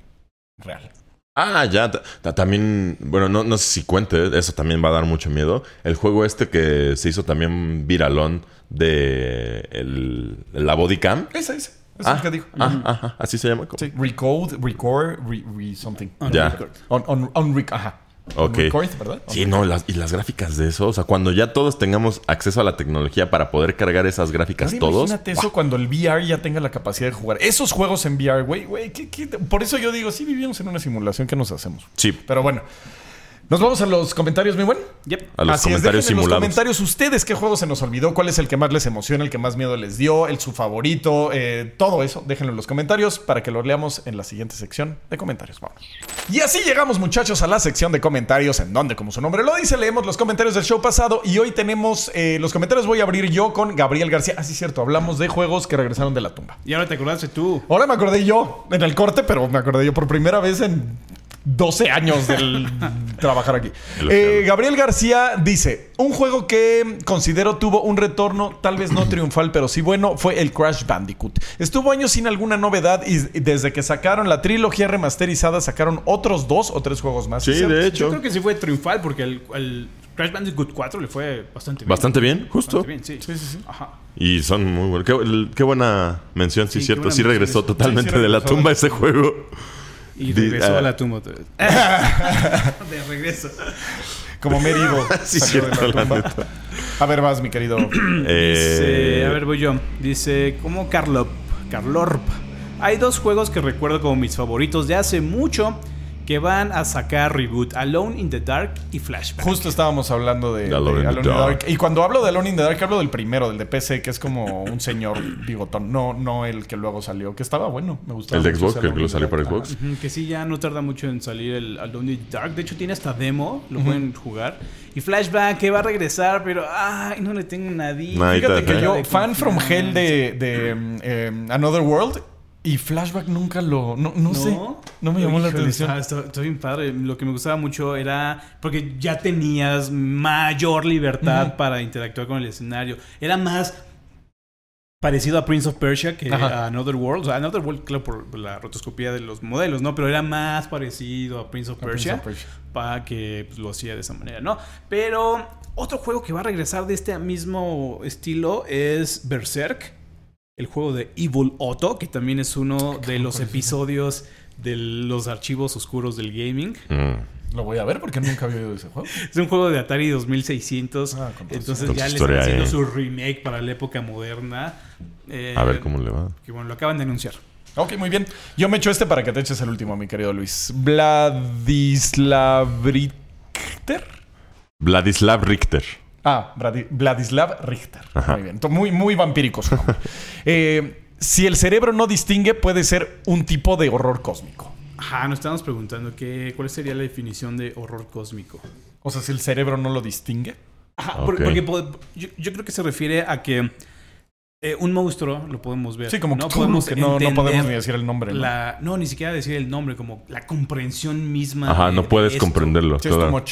A: Real.
C: Ah, ya. ta- ta- también, bueno, no, no sé si cuente, eso también va a dar mucho miedo. El juego este que se hizo también viralón de el, la Bodycam.
A: Ese, ese. Es
C: Ah,
A: el que digo.
C: ah, ajá, así se llama.
A: Sí, Recode, record, re, re something.
B: On
C: Ya.
B: record.
A: On, on, on rec- ajá.
C: Ok.
A: record, ¿verdad?
C: Sí, no, las, y las gráficas de eso, o sea, cuando ya todos tengamos acceso a la tecnología para poder cargar esas gráficas
A: Ahora
C: todos.
A: Imagínate eso cuando el VR ya tenga la capacidad de jugar. Esos juegos en VR, güey, güey. ¿qué- qué- Por eso yo digo, sí vivimos en una simulación, ¿qué nos hacemos?
C: Sí,
A: Pero bueno. Nos vamos a los comentarios, mi buen.
B: Yep.
C: a los
A: Así es,
C: comentarios
A: dejen en los
C: simulados.
A: comentarios ustedes qué juego se nos olvidó, cuál es el que más les emociona, el que más miedo les dio, el su favorito, eh, todo eso. Déjenlo en los comentarios para que lo leamos en la siguiente sección de comentarios. Vamos. Y así llegamos, muchachos, a la sección de comentarios, en donde, como su nombre lo dice, leemos los comentarios del show pasado. Y hoy tenemos eh, los comentarios. Voy a abrir yo con Gabriel García. Así es cierto, hablamos de juegos que regresaron de la tumba.
B: Y ahora te acordaste tú.
A: Ahora me acordé yo en el corte, pero me acordé yo por primera vez en 12 años del trabajar aquí. Eh, Gabriel García dice: Un juego que considero tuvo un retorno, tal vez no triunfal, pero sí bueno, fue el Crash Bandicoot. Estuvo años sin alguna novedad y desde que sacaron la trilogía remasterizada, sacaron otros dos o tres juegos más.
C: Sí, de
B: Yo
C: hecho.
B: creo que sí fue triunfal porque el, el Crash Bandicoot 4 le fue bastante bien.
C: Bastante bien, justo.
B: Bastante bien, sí.
A: Sí, sí, sí.
B: Ajá.
C: Y son muy buenos. Qué, buena mención, sí,
B: Sí,
C: cierto. Sí regresó totalmente
A: Sí, sí
C: de la tumba ese juego.
B: Y regresó
C: ah.
B: a la tumba otra vez. de regreso.
A: Como Merigo.
C: Sí,
A: la
C: la neta.
A: A ver, vas, mi querido.
C: Eh,
B: Dice, a ver, voy yo. Dice, como Carlop, Carlorp. Hay dos juegos que recuerdo como mis favoritos de hace mucho que van a sacar reboot: Alone in the Dark y Flashback.
A: Justo estábamos hablando de,
C: De Alone in the
A: Alone in the
C: Dark.
A: Dark. Y cuando hablo de Alone in the Dark, hablo del primero, del de PC, que es como un señor bigotón. No, no el que luego salió, que estaba bueno. Me gustaba.
C: El de Xbox, que lo salió para. Xbox.
B: Que sí, ya no tarda mucho en salir el Alone in the Dark. De hecho, tiene hasta demo. Lo pueden jugar. Y Flashback, que va a regresar, pero ay, no le tengo nadie.
A: Fíjate que yo, fan from hell de, de, mm, eh, Another World y Flashback nunca lo. No, no, sé. No me llamó la atención.
B: Está- está bien padre. Lo que me gustaba mucho era porque ya tenías mayor libertad para interactuar con el escenario. Era más parecido a Prince of Persia que
A: Ajá.
B: a Another World. O sea, Another World, claro, por la rotoscopía de los modelos, ¿no? Pero era más parecido a Prince of
A: A Prince
B: Persia.
A: of Persia.
B: Para que pues, lo hacía de esa manera, ¿no? Pero otro juego que va a regresar de este mismo estilo es Berserk. El juego de Evil Otto, que también es uno de los episodios de los archivos oscuros del gaming.
C: mm.
A: Lo voy a ver porque nunca había oído ese juego.
B: Es un juego de Atari 2600.
A: Ah,
B: entonces
C: Con
B: ya le están haciendo
C: eh.
B: su remake para la época moderna. Eh,
C: A ver cómo le va.
B: Que bueno, lo acaban de anunciar.
A: Ok, muy bien. Yo me echo este para que te eches el último, mi querido Luis. Vladislav Richter.
C: Vladislav Richter.
A: Ah, Vladislav Richter.
C: Ajá.
A: Muy bien. Muy, muy vampírico su nombre. Eh, si el cerebro no distingue, puede ser un tipo de horror cósmico.
B: Ajá, nos estamos preguntando que, cuál sería la definición de horror cósmico.
A: O sea, si el cerebro no lo distingue.
B: Ajá, porque yo, yo creo que se refiere a que eh, un monstruo lo podemos ver.
A: Sí, como
B: no podemos
A: que no, podemos ni decir el nombre. ¿no?
B: la- no, ni siquiera decir el nombre, como la comprensión misma.
C: Ajá,
B: de-
C: no
B: de
C: puedes
B: esto
C: comprenderlo.
A: Sí, es
C: claro.
A: too much.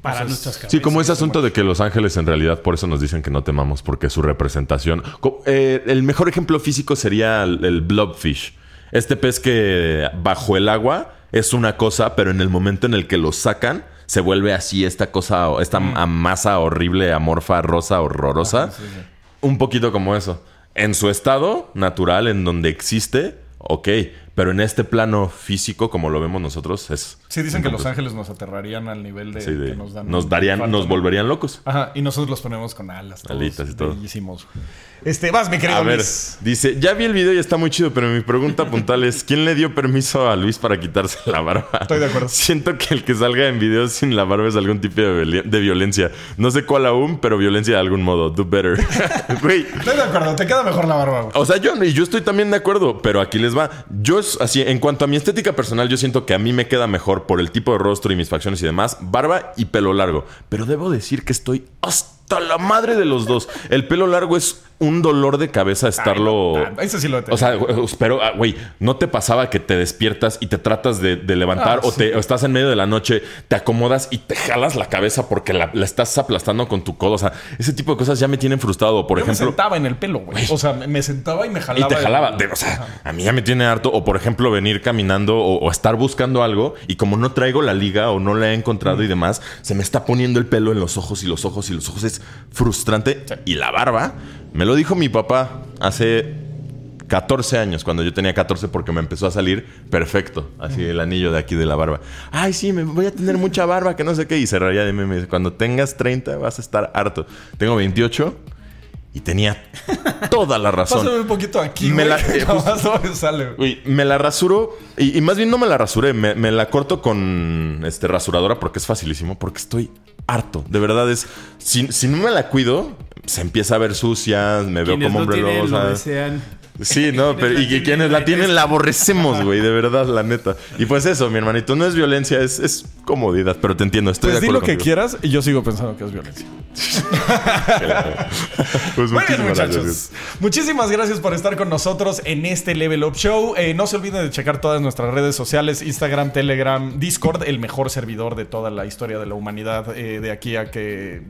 B: Para
A: Entonces,
B: nuestras cabezas.
C: Sí, como ese
A: es
C: asunto de que Los Ángeles en realidad por eso nos dicen que no temamos, porque su representación. Eh, el mejor ejemplo físico sería el, el blobfish. Este pez que bajo el agua es una cosa, pero en el momento en el que lo sacan, se vuelve así esta cosa, esta
A: Mm.
C: masa horrible, amorfa, rosa, horrorosa.
A: Sí, sí.
C: Un poquito como eso. En su estado natural, en donde existe, ok. Pero en este plano físico, como lo vemos nosotros, es.
A: Sí, dicen que Los Ángeles nos aterrarían al nivel de,
C: Sí, de-
A: que nos dan.
C: nos darían,
A: infarto,
C: nos
A: ¿no?
C: volverían locos.
A: Ajá, y nosotros los ponemos con alas. todos
C: Alitas y todo.
A: bellísimos. Este, vas, mi querido
C: A ver,
A: Luis.
C: dice, ya vi el video y está muy chido, pero mi pregunta puntual es, ¿quién le dio permiso a Luis para quitarse la barba?
A: Estoy de acuerdo.
C: Siento que el que salga en videos sin la barba es algún tipo de, de violencia. No sé cuál aún, pero violencia de algún modo. Do better. Güey,
A: Estoy de acuerdo, te queda mejor la barba, güey.
C: o sea, yo, y yo estoy también de acuerdo, pero aquí les va. Yo, es así, en cuanto a mi estética personal, yo siento que a mí me queda mejor por el tipo de rostro y mis facciones y demás, barba y pelo largo. Pero debo decir que estoy hasta la madre de los dos. El pelo largo es un dolor de cabeza estarlo.
A: Ese sí lo he
C: O sea, pero, ah, güey, ¿no te pasaba que te despiertas y te tratas de, de levantar
A: Ah,
C: o,
A: sí.
C: te, o estás en medio de la noche, te acomodas y te jalas la cabeza porque la, la estás aplastando con tu codo? O sea, ese tipo de cosas ya me tienen frustrado. Por
A: Yo me
C: ejemplo,
A: sentaba en el pelo, güey. O sea, me, sentaba y me
C: y
A: jalaba.
C: te
A: el-
C: jalaba. De- o sea, a mí ya me tiene harto. O por ejemplo, venir caminando o, o estar buscando algo y como no traigo la liga o no la he encontrado y demás, se me está poniendo el pelo en los ojos y los ojos y los ojos. Es frustrante. Y la barba, me lo dijo mi papá hace 14 años, cuando yo tenía 14, porque me empezó a salir perfecto. Así el anillo de aquí de la barba. Ay, sí, me voy a tener mucha barba, que no sé qué. Y se reía de mí. Me dice, cuando tengas 30 vas a estar harto. Tengo 28 y tenía toda la razón.
A: Pásame un poquito aquí,
C: Me
A: güey.
C: la-
A: no me sale, güey.
C: Me la rasuro y, y más bien no me la rasuré, me, me la corto con este rasuradora porque es facilísimo, porque estoy harto. De verdad es, si, si no me la cuido, se empieza a ver sucia, me veo como hombre lobo.
B: lo.
C: Sí, no, pero y que quienes la tienen la aborrecemos, güey, de verdad, la neta. Y pues eso, mi hermanito, no es violencia, es, es comodidad, pero te entiendo, estoy
A: Pues
C: de
A: di lo
C: acuerdo
A: que quieras y yo sigo pensando que es violencia.
C: Pues
A: Muy bien,
C: muchísimas
A: muchachos.
C: gracias.
A: Muchísimas gracias por estar con nosotros en este Level Up Show. Eh, no se olviden de checar todas nuestras redes sociales: Instagram, Telegram, Discord, el mejor servidor de toda la historia de la humanidad eh, de aquí a que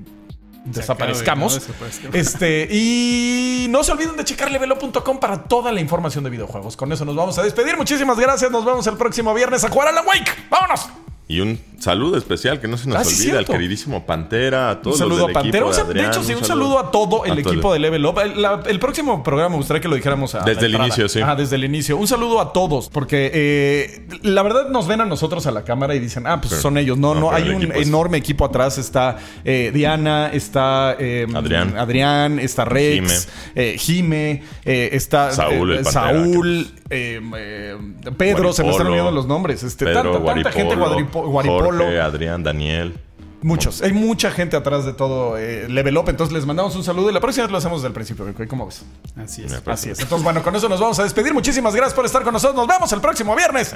A: desaparezcamos.
B: acabe, ¿no? Desaparezcamos.
A: Este, y no se olviden de checar levelup.com para toda la información de videojuegos. Con eso nos vamos a despedir. Muchísimas gracias. Nos vemos el próximo viernes a jugar a la Wake. ¡Vámonos!
C: Y un saludo especial que no se nos
A: Ah, sí,
C: olvide al queridísimo Pantera, a
A: Un
C: todos
A: saludo
C: los
A: a Pantera.
C: equipo
A: Un
C: de
A: hecho, sí, un saludo a todo el
C: a todo
A: equipo de Level Up. El, la- el próximo programa me gustaría que lo dijéramos a
C: Desde el inicio, sí.
A: Ajá, desde el inicio. Un saludo a todos, porque eh, la verdad nos ven a nosotros a la cámara y dicen, ah, pues
C: Pero-
A: son ellos. No,
C: no,
A: hay un
C: equipo es-
A: enorme equipo atrás. Está eh, Diana, está eh,
C: Adrián.
A: Adrián, está Rex,
C: Jime.
A: eh, Jime, está
C: Saúl, el Pantera,
A: Saúl, eh, eh, Pedro, se me están olvidando los nombres. Este,
C: Pedro,
A: tanta, tanta gente, Guaripo- Guaripolo.
C: Jorge, Adrián, Daniel.
A: Muchos. Hay mucha gente atrás de todo eh, Level Up. Entonces les mandamos un saludo y la próxima vez lo hacemos desde el principio. Rico. ¿Y ¿Cómo ves?
B: Así es.
A: Así es. Entonces, bueno, con eso nos vamos a despedir. Muchísimas gracias por estar con nosotros. Nos vemos el próximo viernes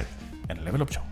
A: en el Level Up Show.